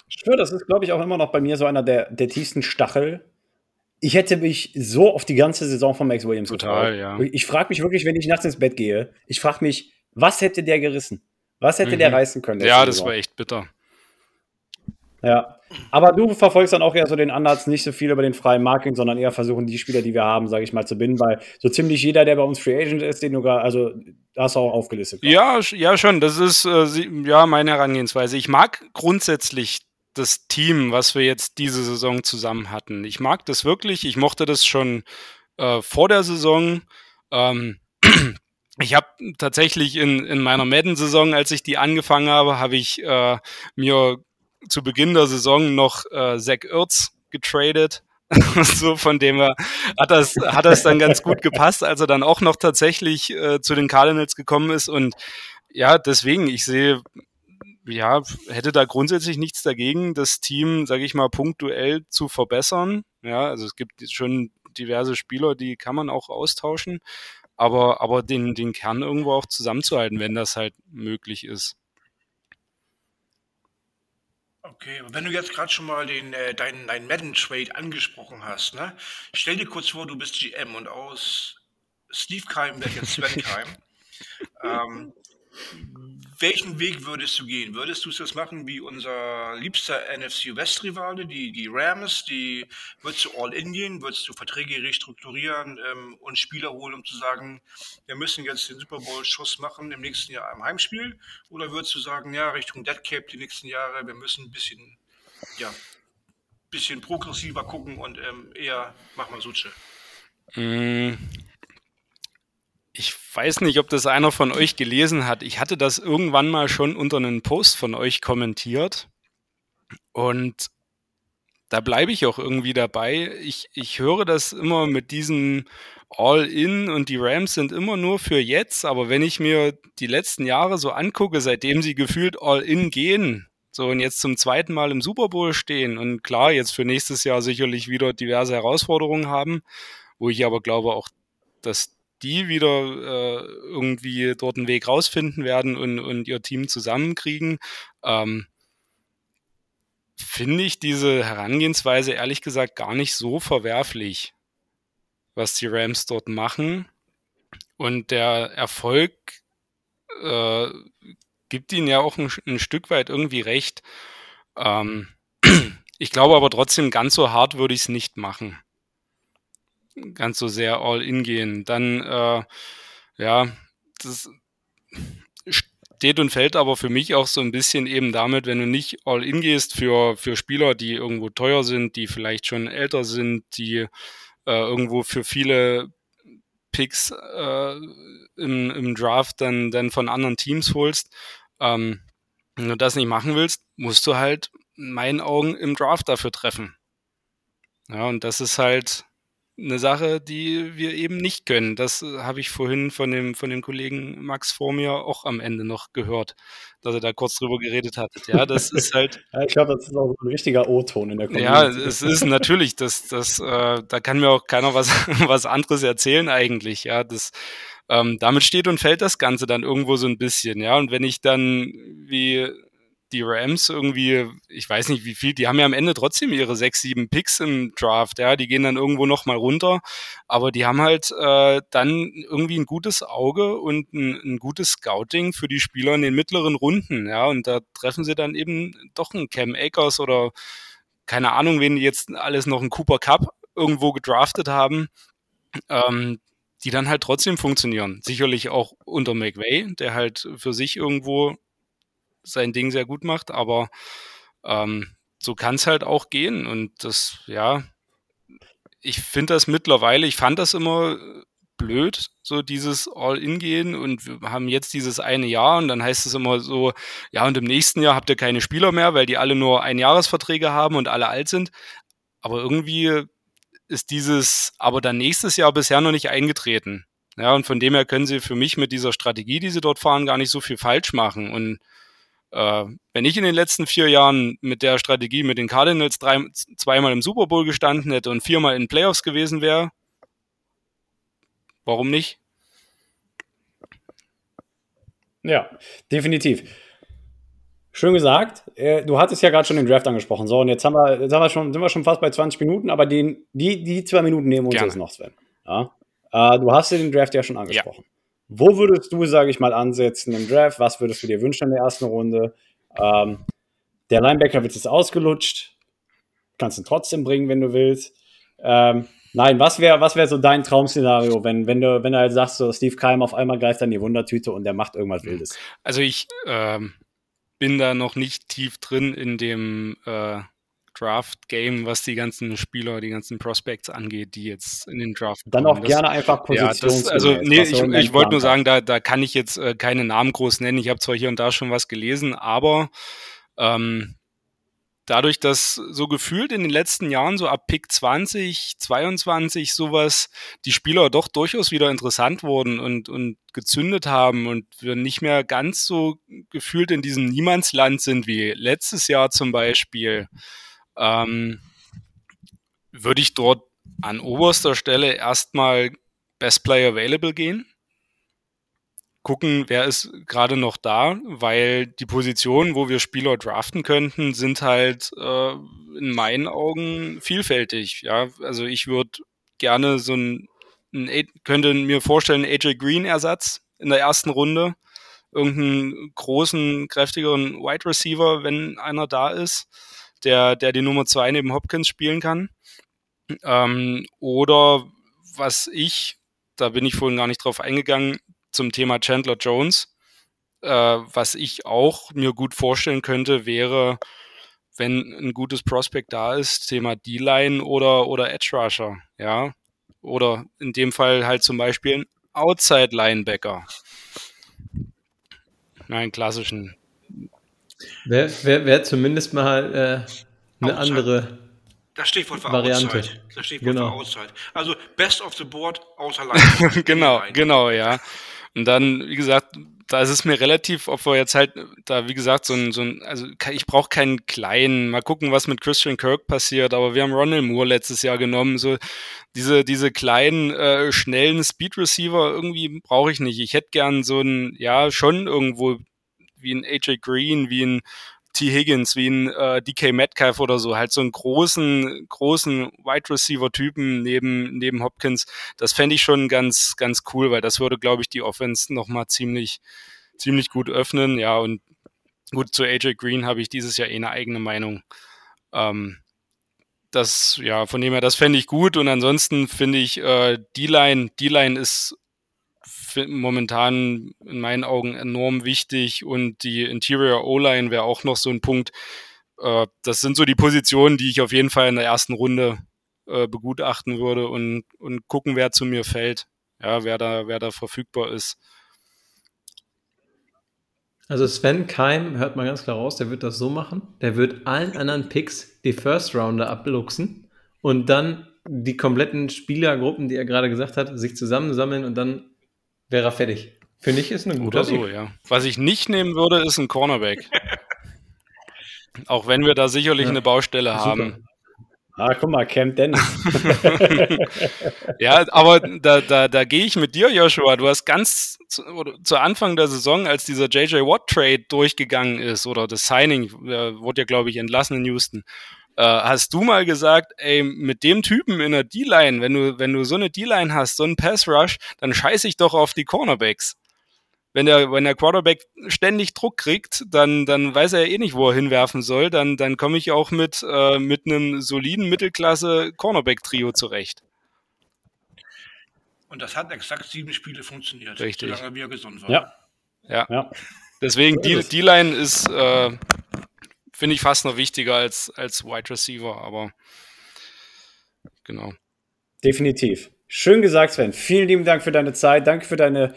Ich schwöre, das ist, glaube ich, auch immer noch bei mir so einer der, der tiefsten Stachel. Ich hätte mich so auf die ganze Saison von Max Williams Total, gefreut. ja. Ich frage mich wirklich, wenn ich nachts ins Bett gehe, ich frage mich, was hätte der gerissen? Was hätte Mhm. der reißen können? letzte ja, das war echt bitter. Ja. Aber du verfolgst dann auch eher so den Ansatz, nicht so viel über den freien Marketing, sondern eher versuchen, die Spieler, die wir haben, sage ich mal, zu binden, weil so ziemlich jeder, der bei uns Free Agent ist, den du gar, also hast du auch aufgelistet. glaub. Ja, ja schon. Das ist äh, ja meine Herangehensweise. Ich mag grundsätzlich das Team, was wir jetzt diese Saison zusammen hatten. Ich mag das wirklich. Ich mochte das schon äh, vor der Saison. Ähm, ich habe tatsächlich in, in meiner Madden-Saison, als ich die angefangen habe, habe ich äh, mir zu Beginn der Saison noch äh, Zach Ertz getradet. so von dem her hat das, hat das dann ganz gut gepasst, als er dann auch noch tatsächlich äh, zu den Cardinals gekommen ist. Und ja, deswegen, ich sehe, ja, hätte da grundsätzlich nichts dagegen, das Team, sage ich mal, punktuell zu verbessern. Ja, also es gibt schon diverse Spieler, die kann man auch austauschen. Aber, aber den, den Kern irgendwo auch zusammenzuhalten, wenn das halt möglich ist. Okay, wenn du jetzt gerade schon mal den, äh, deinen, deinen Madden-Trade angesprochen hast, ne? Stell dir kurz vor, du bist GM und aus Steve Keim wird jetzt Sven Keim. ähm, welchen Weg würdest du gehen? Würdest du das machen wie unser liebster NFC West-Rivale, die, die Rams? Die würdest du All-In gehen? Würdest du Verträge restrukturieren ähm, und Spieler holen, um zu sagen, wir müssen jetzt den Super Bowl-Schuss machen im nächsten Jahr im Heimspiel? Oder würdest du sagen, ja, Richtung Dead Cap die nächsten Jahre, wir müssen ein bisschen, ja, bisschen progressiver gucken und ähm, eher mach mal Suche? Mm, ich weiß nicht, ob das einer von euch gelesen hat. Ich hatte das irgendwann mal schon unter einen Post von euch kommentiert. Und da bleibe ich auch irgendwie dabei. Ich, ich höre das immer mit diesem All-In und die Rams sind immer nur für jetzt. Aber wenn ich mir die letzten Jahre so angucke, seitdem sie gefühlt All-In gehen, so und jetzt zum zweiten Mal im Super Bowl stehen und klar, jetzt für nächstes Jahr sicherlich wieder diverse Herausforderungen haben, wo ich aber glaube auch, dass die wieder äh, irgendwie dort einen Weg rausfinden werden und, und ihr Team zusammenkriegen, ähm, finde ich diese Herangehensweise ehrlich gesagt gar nicht so verwerflich, was die Rams dort machen. Und der Erfolg äh, gibt ihnen ja auch ein, ein Stück weit irgendwie recht. Ähm, ich glaube aber trotzdem, ganz so hart würde ich es nicht machen ganz so sehr all in gehen. Dann, äh, ja, das steht und fällt aber für mich auch so ein bisschen eben damit, wenn du nicht all in gehst für, für Spieler, die irgendwo teuer sind, die vielleicht schon älter sind, die äh, irgendwo für viele Picks äh, im, im Draft dann, dann von anderen Teams holst. Ähm, wenn du das nicht machen willst, musst du halt in meinen Augen im Draft dafür treffen. Ja, und das ist halt, eine Sache, die wir eben nicht können. Das äh, habe ich vorhin von dem, von dem Kollegen Max vor mir auch am Ende noch gehört, dass er da kurz drüber geredet hat. Ja, das ist halt. ja, ich glaube, das ist auch ein richtiger O-Ton in der Community. Ja, es ist natürlich, das, das, äh, da kann mir auch keiner was, was anderes erzählen eigentlich. Ja, das, ähm, damit steht und fällt das Ganze dann irgendwo so ein bisschen. Ja, und wenn ich dann wie die Rams irgendwie, ich weiß nicht wie viel, die haben ja am Ende trotzdem ihre sechs, sieben Picks im Draft, ja, die gehen dann irgendwo nochmal runter, aber die haben halt äh, dann irgendwie ein gutes Auge und ein, ein, gutes Scouting für die Spieler in den mittleren Runden, ja, und da treffen sie dann eben doch einen Cam Akers oder keine Ahnung, wen die jetzt alles noch einen Cooper Cup irgendwo gedraftet haben, ähm, die dann halt trotzdem funktionieren. Sicherlich auch unter McVay, der halt für sich irgendwo sein Ding sehr gut macht, aber ähm, so kann es halt auch gehen. Und das, ja, ich finde das mittlerweile, ich fand das immer blöd, so dieses All-In-Gehen und wir haben jetzt dieses eine Jahr und dann heißt es immer so, ja, und im nächsten Jahr habt ihr keine Spieler mehr, weil die alle nur Einjahresverträge haben und alle alt sind. Aber irgendwie ist dieses, aber dann nächstes Jahr bisher noch nicht eingetreten. Ja, und von dem her können sie für mich mit dieser Strategie, die sie dort fahren, gar nicht so viel falsch machen. Und äh, wenn ich in den letzten vier Jahren mit der Strategie mit den Cardinals drei, zweimal im Super Bowl gestanden hätte und viermal in Playoffs gewesen wäre, warum nicht? Ja, definitiv. Schön gesagt. Äh, du hattest ja gerade schon den Draft angesprochen. So, und jetzt haben wir, jetzt haben wir schon, sind wir schon fast bei 20 Minuten, aber den, die, die zwei Minuten nehmen wir uns Gerne. jetzt noch, Sven. Ja? Äh, du hast ja den Draft ja schon angesprochen. Ja. Wo würdest du, sage ich mal, ansetzen im Draft? Was würdest du dir wünschen in der ersten Runde? Ähm, der Linebacker wird jetzt ausgelutscht. Kannst ihn trotzdem bringen, wenn du willst. Ähm, nein, was wäre was wär so dein Traum-Szenario, wenn, wenn, du, wenn du halt sagst, so Steve Keim auf einmal greift an die Wundertüte und der macht irgendwas Wildes? Also ich ähm, bin da noch nicht tief drin in dem äh, Draft-Game, was die ganzen Spieler, die ganzen Prospects angeht, die jetzt in den Draft Dann auch das, gerne einfach Positions. Ja, also nee, ich, ich wollte nur sagen, da, da kann ich jetzt äh, keine Namen groß nennen. Ich habe zwar hier und da schon was gelesen, aber ähm, dadurch, dass so gefühlt in den letzten Jahren, so ab Pick 20, 22, sowas, die Spieler doch durchaus wieder interessant wurden und, und gezündet haben und wir nicht mehr ganz so gefühlt in diesem Niemandsland sind wie letztes Jahr zum Beispiel ähm, würde ich dort an oberster Stelle erstmal Best Player Available gehen. Gucken, wer ist gerade noch da, weil die Positionen, wo wir Spieler draften könnten, sind halt äh, in meinen Augen vielfältig. Ja, also ich würde gerne so ein, ein könnte mir vorstellen, AJ Green Ersatz in der ersten Runde. Irgendeinen großen, kräftigeren Wide Receiver, wenn einer da ist, der, der die Nummer zwei neben Hopkins spielen kann. Ähm, oder was ich, da bin ich vorhin gar nicht drauf eingegangen, zum Thema Chandler Jones. Äh, was ich auch mir gut vorstellen könnte, wäre, wenn ein gutes Prospect da ist, Thema D-Line oder, oder Edge Rusher, ja. Oder in dem Fall halt zum Beispiel ein Outside Linebacker. Nein, klassischen. Wäre wär, wär zumindest mal äh, eine Outside. andere Das Stichwort war Variante. Outside. Das Stichwort Genau. war Outside. Also Best of the Board außer Line. genau, genau, ja. Und dann, wie gesagt, da ist es mir relativ, ob wir jetzt halt da, wie gesagt, so ein, so ein also ich brauche keinen kleinen, mal gucken, was mit Christian Kirk passiert, aber wir haben Ronald Moore letztes Jahr genommen, so diese, diese kleinen, äh, schnellen Speed Receiver irgendwie brauche ich nicht. Ich hätte gern so ein, ja, schon irgendwo wie ein AJ Green, wie ein T. Higgins, wie ein äh, DK Metcalf oder so, halt so einen großen, großen Wide Receiver-Typen neben, neben Hopkins. Das fände ich schon ganz, ganz cool, weil das würde, glaube ich, die Offense nochmal ziemlich, ziemlich gut öffnen. Ja, und gut, zu AJ Green habe ich dieses Jahr eh eine eigene Meinung. Ähm, das, ja, von dem her, das fände ich gut. Und ansonsten finde ich, äh, D-Line, D-Line ist momentan in meinen Augen enorm wichtig und die Interior O-Line wäre auch noch so ein Punkt. Äh, das sind so die Positionen, die ich auf jeden Fall in der ersten Runde äh, begutachten würde und, und gucken, wer zu mir fällt. Ja, wer da, wer da verfügbar ist. Also Sven Keim, hört man ganz klar raus, der wird das so machen. Der wird allen anderen Picks die First Rounder abluchsen und dann die kompletten Spielergruppen, die er gerade gesagt hat, sich zusammensammeln und dann wäre er fertig. Finde ich, ist ein guter Oder so, ja. Was ich nicht nehmen würde, ist ein Cornerback. Auch wenn wir da sicherlich Ja, eine Baustelle super. haben. Ah, guck mal, Camp Dennis. Ja, aber da, da, da gehe ich mit dir, Joshua. Du hast ganz zu, zu Anfang der Saison, als dieser JJ Watt Trade durchgegangen ist oder das Signing, äh, wurde ja, glaube ich, entlassen in Houston, äh, hast du mal gesagt, ey, mit dem Typen in der D-Line, wenn du, wenn du so eine D-Line hast, so einen Pass Rush, dann scheiße ich doch auf die Cornerbacks. Wenn der, wenn der Quarterback ständig Druck kriegt, dann, dann weiß er ja eh nicht, wo er hinwerfen soll. Dann, dann komme ich auch mit, äh, mit einem soliden Mittelklasse Cornerback-Trio zurecht. Und das hat exakt sieben Spiele funktioniert. Richtig. Solange wir gesund waren. Ja. Ja. Ja. Deswegen, die, die Line ist, äh, finde ich, fast noch wichtiger als, als Wide Receiver, aber genau. Definitiv. Schön gesagt, Sven. Vielen lieben Dank für deine Zeit. Danke für deine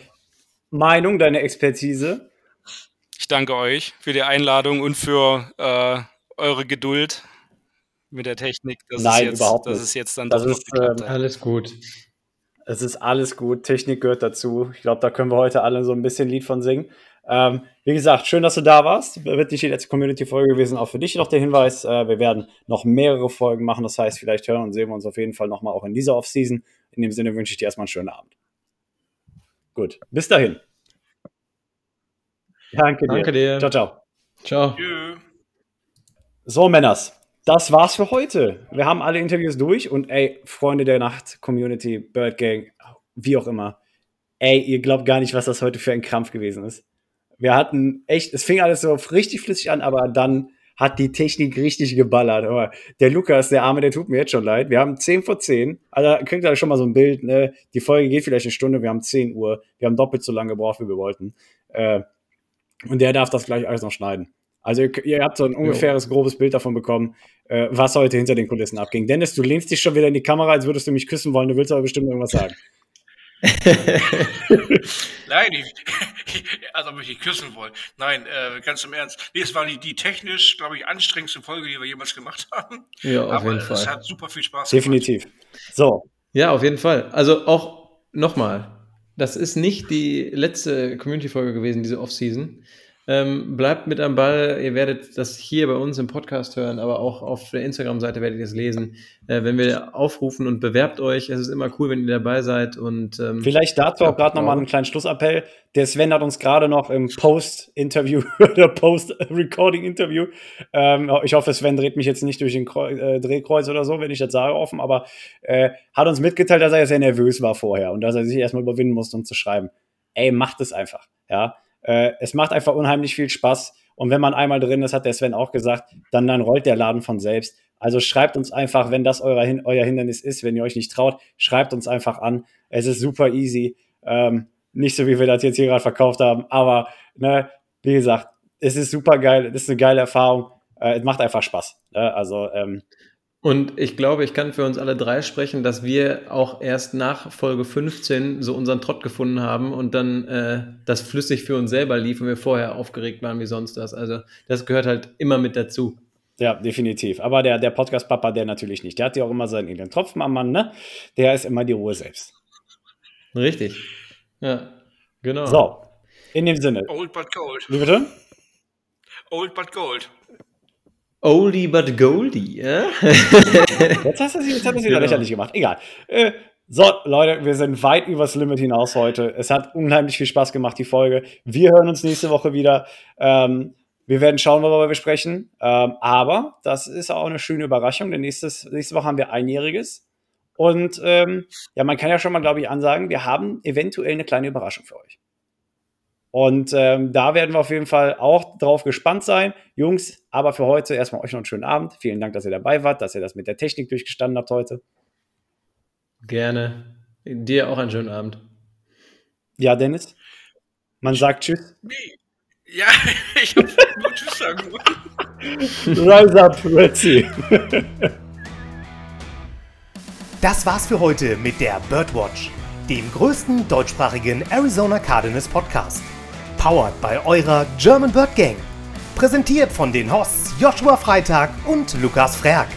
Meinung, deine Expertise. Ich danke euch für die Einladung und für äh, eure Geduld mit der Technik, dass, Nein, jetzt, überhaupt nicht. es jetzt dann Das ist, hat. Alles gut. Es ist alles gut. Technik gehört dazu. Ich glaube, da können wir heute alle so ein bisschen Lied von singen. Ähm, wie gesagt, schön, dass du da warst. Wird nicht die letzte Community-Folge gewesen. Auch für dich noch der Hinweis. Äh, wir werden noch mehrere Folgen machen. Das heißt, vielleicht hören und sehen wir uns auf jeden Fall nochmal auch in dieser Offseason. In dem Sinne wünsche ich dir erstmal einen schönen Abend. Gut. Bis dahin. Danke dir. Danke dir. Ciao, ciao. Ciao. So, Männers, das war's für heute. Wir haben alle Interviews durch und ey, Freunde der Nacht, Community, Bird Gang, wie auch immer. Ey, ihr glaubt gar nicht, was das heute für ein Krampf gewesen ist. Wir hatten echt, es fing alles so richtig flüssig an, aber dann hat die Technik richtig geballert. Aber der Lukas, der Arme, der tut mir jetzt schon leid. Wir haben 10 vor 10. Also kriegt ihr schon mal so ein Bild, ne? Die Folge geht vielleicht eine Stunde, wir haben 10 Uhr. Wir haben doppelt so lange gebraucht, wie wir wollten. Äh, und der darf das gleich alles noch schneiden. Also ihr, ihr habt so ein ungefähres, grobes Bild davon bekommen, äh, was heute hinter den Kulissen abging. Dennis, du lehnst dich schon wieder in die Kamera, als würdest du mich küssen wollen. Du willst aber bestimmt irgendwas sagen. Nein, ich, also ob ich dich küssen wollen. Nein, äh, ganz im Ernst. Nee, es war die, die technisch, glaube ich, anstrengendste Folge, die wir jemals gemacht haben. Ja, auf Aber jeden es Fall. hat super viel Spaß Definitiv. So, Ja, auf jeden Fall. Also auch nochmal, das ist nicht die letzte Community-Folge gewesen, diese Off-Season. Ähm, bleibt mit am Ball. Ihr werdet das hier bei uns im Podcast hören, aber auch auf der Instagram-Seite werdet ihr es lesen. Äh, wenn wir aufrufen und bewerbt euch, es ist immer cool, wenn ihr dabei seid. Und ähm, Vielleicht dazu auch gerade nochmal einen kleinen Schlussappell. Der Sven hat uns gerade noch im Post-Interview oder Post-Recording-Interview, ähm, ich hoffe, Sven dreht mich jetzt nicht durch den Kreu äh, Drehkreuz oder so, wenn ich das sage offen, aber äh, hat uns mitgeteilt, dass er sehr nervös war vorher und dass er sich erstmal überwinden musste, um zu schreiben. Ey, macht es einfach. Ja, äh, es macht einfach unheimlich viel Spaß. Und wenn man einmal drin ist, hat der Sven auch gesagt, dann, dann rollt der Laden von selbst. Also schreibt uns einfach, wenn das euer, Hin euer Hindernis ist, wenn ihr euch nicht traut, schreibt uns einfach an. Es ist super easy. Ähm, nicht so, wie wir das jetzt hier gerade verkauft haben, aber ne, wie gesagt, es ist super geil, es ist eine geile Erfahrung. Äh, es macht einfach Spaß. Ne? Also ähm, und ich glaube, ich kann für uns alle drei sprechen, dass wir auch erst nach Folge 15 so unseren Trott gefunden haben und dann äh, das flüssig für uns selber lief und wir vorher aufgeregt waren wie sonst das. Also das gehört halt immer mit dazu. Ja, definitiv. Aber der, der Podcast-Papa, der natürlich nicht. Der hat ja auch immer seinen eigenen Tropfen am Mann, ne? Der ist immer die Ruhe selbst. Richtig. Ja, genau. So, in dem Sinne. Old but gold. Wie bitte? Old but gold. Oldie but Goldie, ja? Jetzt hast du sie, jetzt hat er sie Genau. lächerlich gemacht. Egal. Äh, so, Leute, wir sind weit übers Limit hinaus heute. Es hat unheimlich viel Spaß gemacht, die Folge. Wir hören uns nächste Woche wieder. Ähm, wir werden schauen, worüber wir sprechen. Ähm, aber das ist auch eine schöne Überraschung, denn nächstes, nächste Woche haben wir Einjähriges. Und ähm, ja, man kann ja schon mal, glaube ich, ansagen, wir haben eventuell eine kleine Überraschung für euch. Und ähm, da werden wir auf jeden Fall auch drauf gespannt sein. Jungs, aber für heute erstmal euch noch einen schönen Abend. Vielen Dank, dass ihr dabei wart, dass ihr das mit der Technik durchgestanden habt heute. Gerne. Dir auch einen schönen Abend. Ja, Dennis? Man sagt Tschüss. Nee. Ja, ich hab nur Tschüss sagen wollen. Rise up, see. Das war's für heute mit der Birdwatch, dem größten deutschsprachigen Arizona Cardinals Podcast. Powered bei eurer German Bird Gang. Präsentiert von den Hosts Joshua Freitag und Lukas Frerk.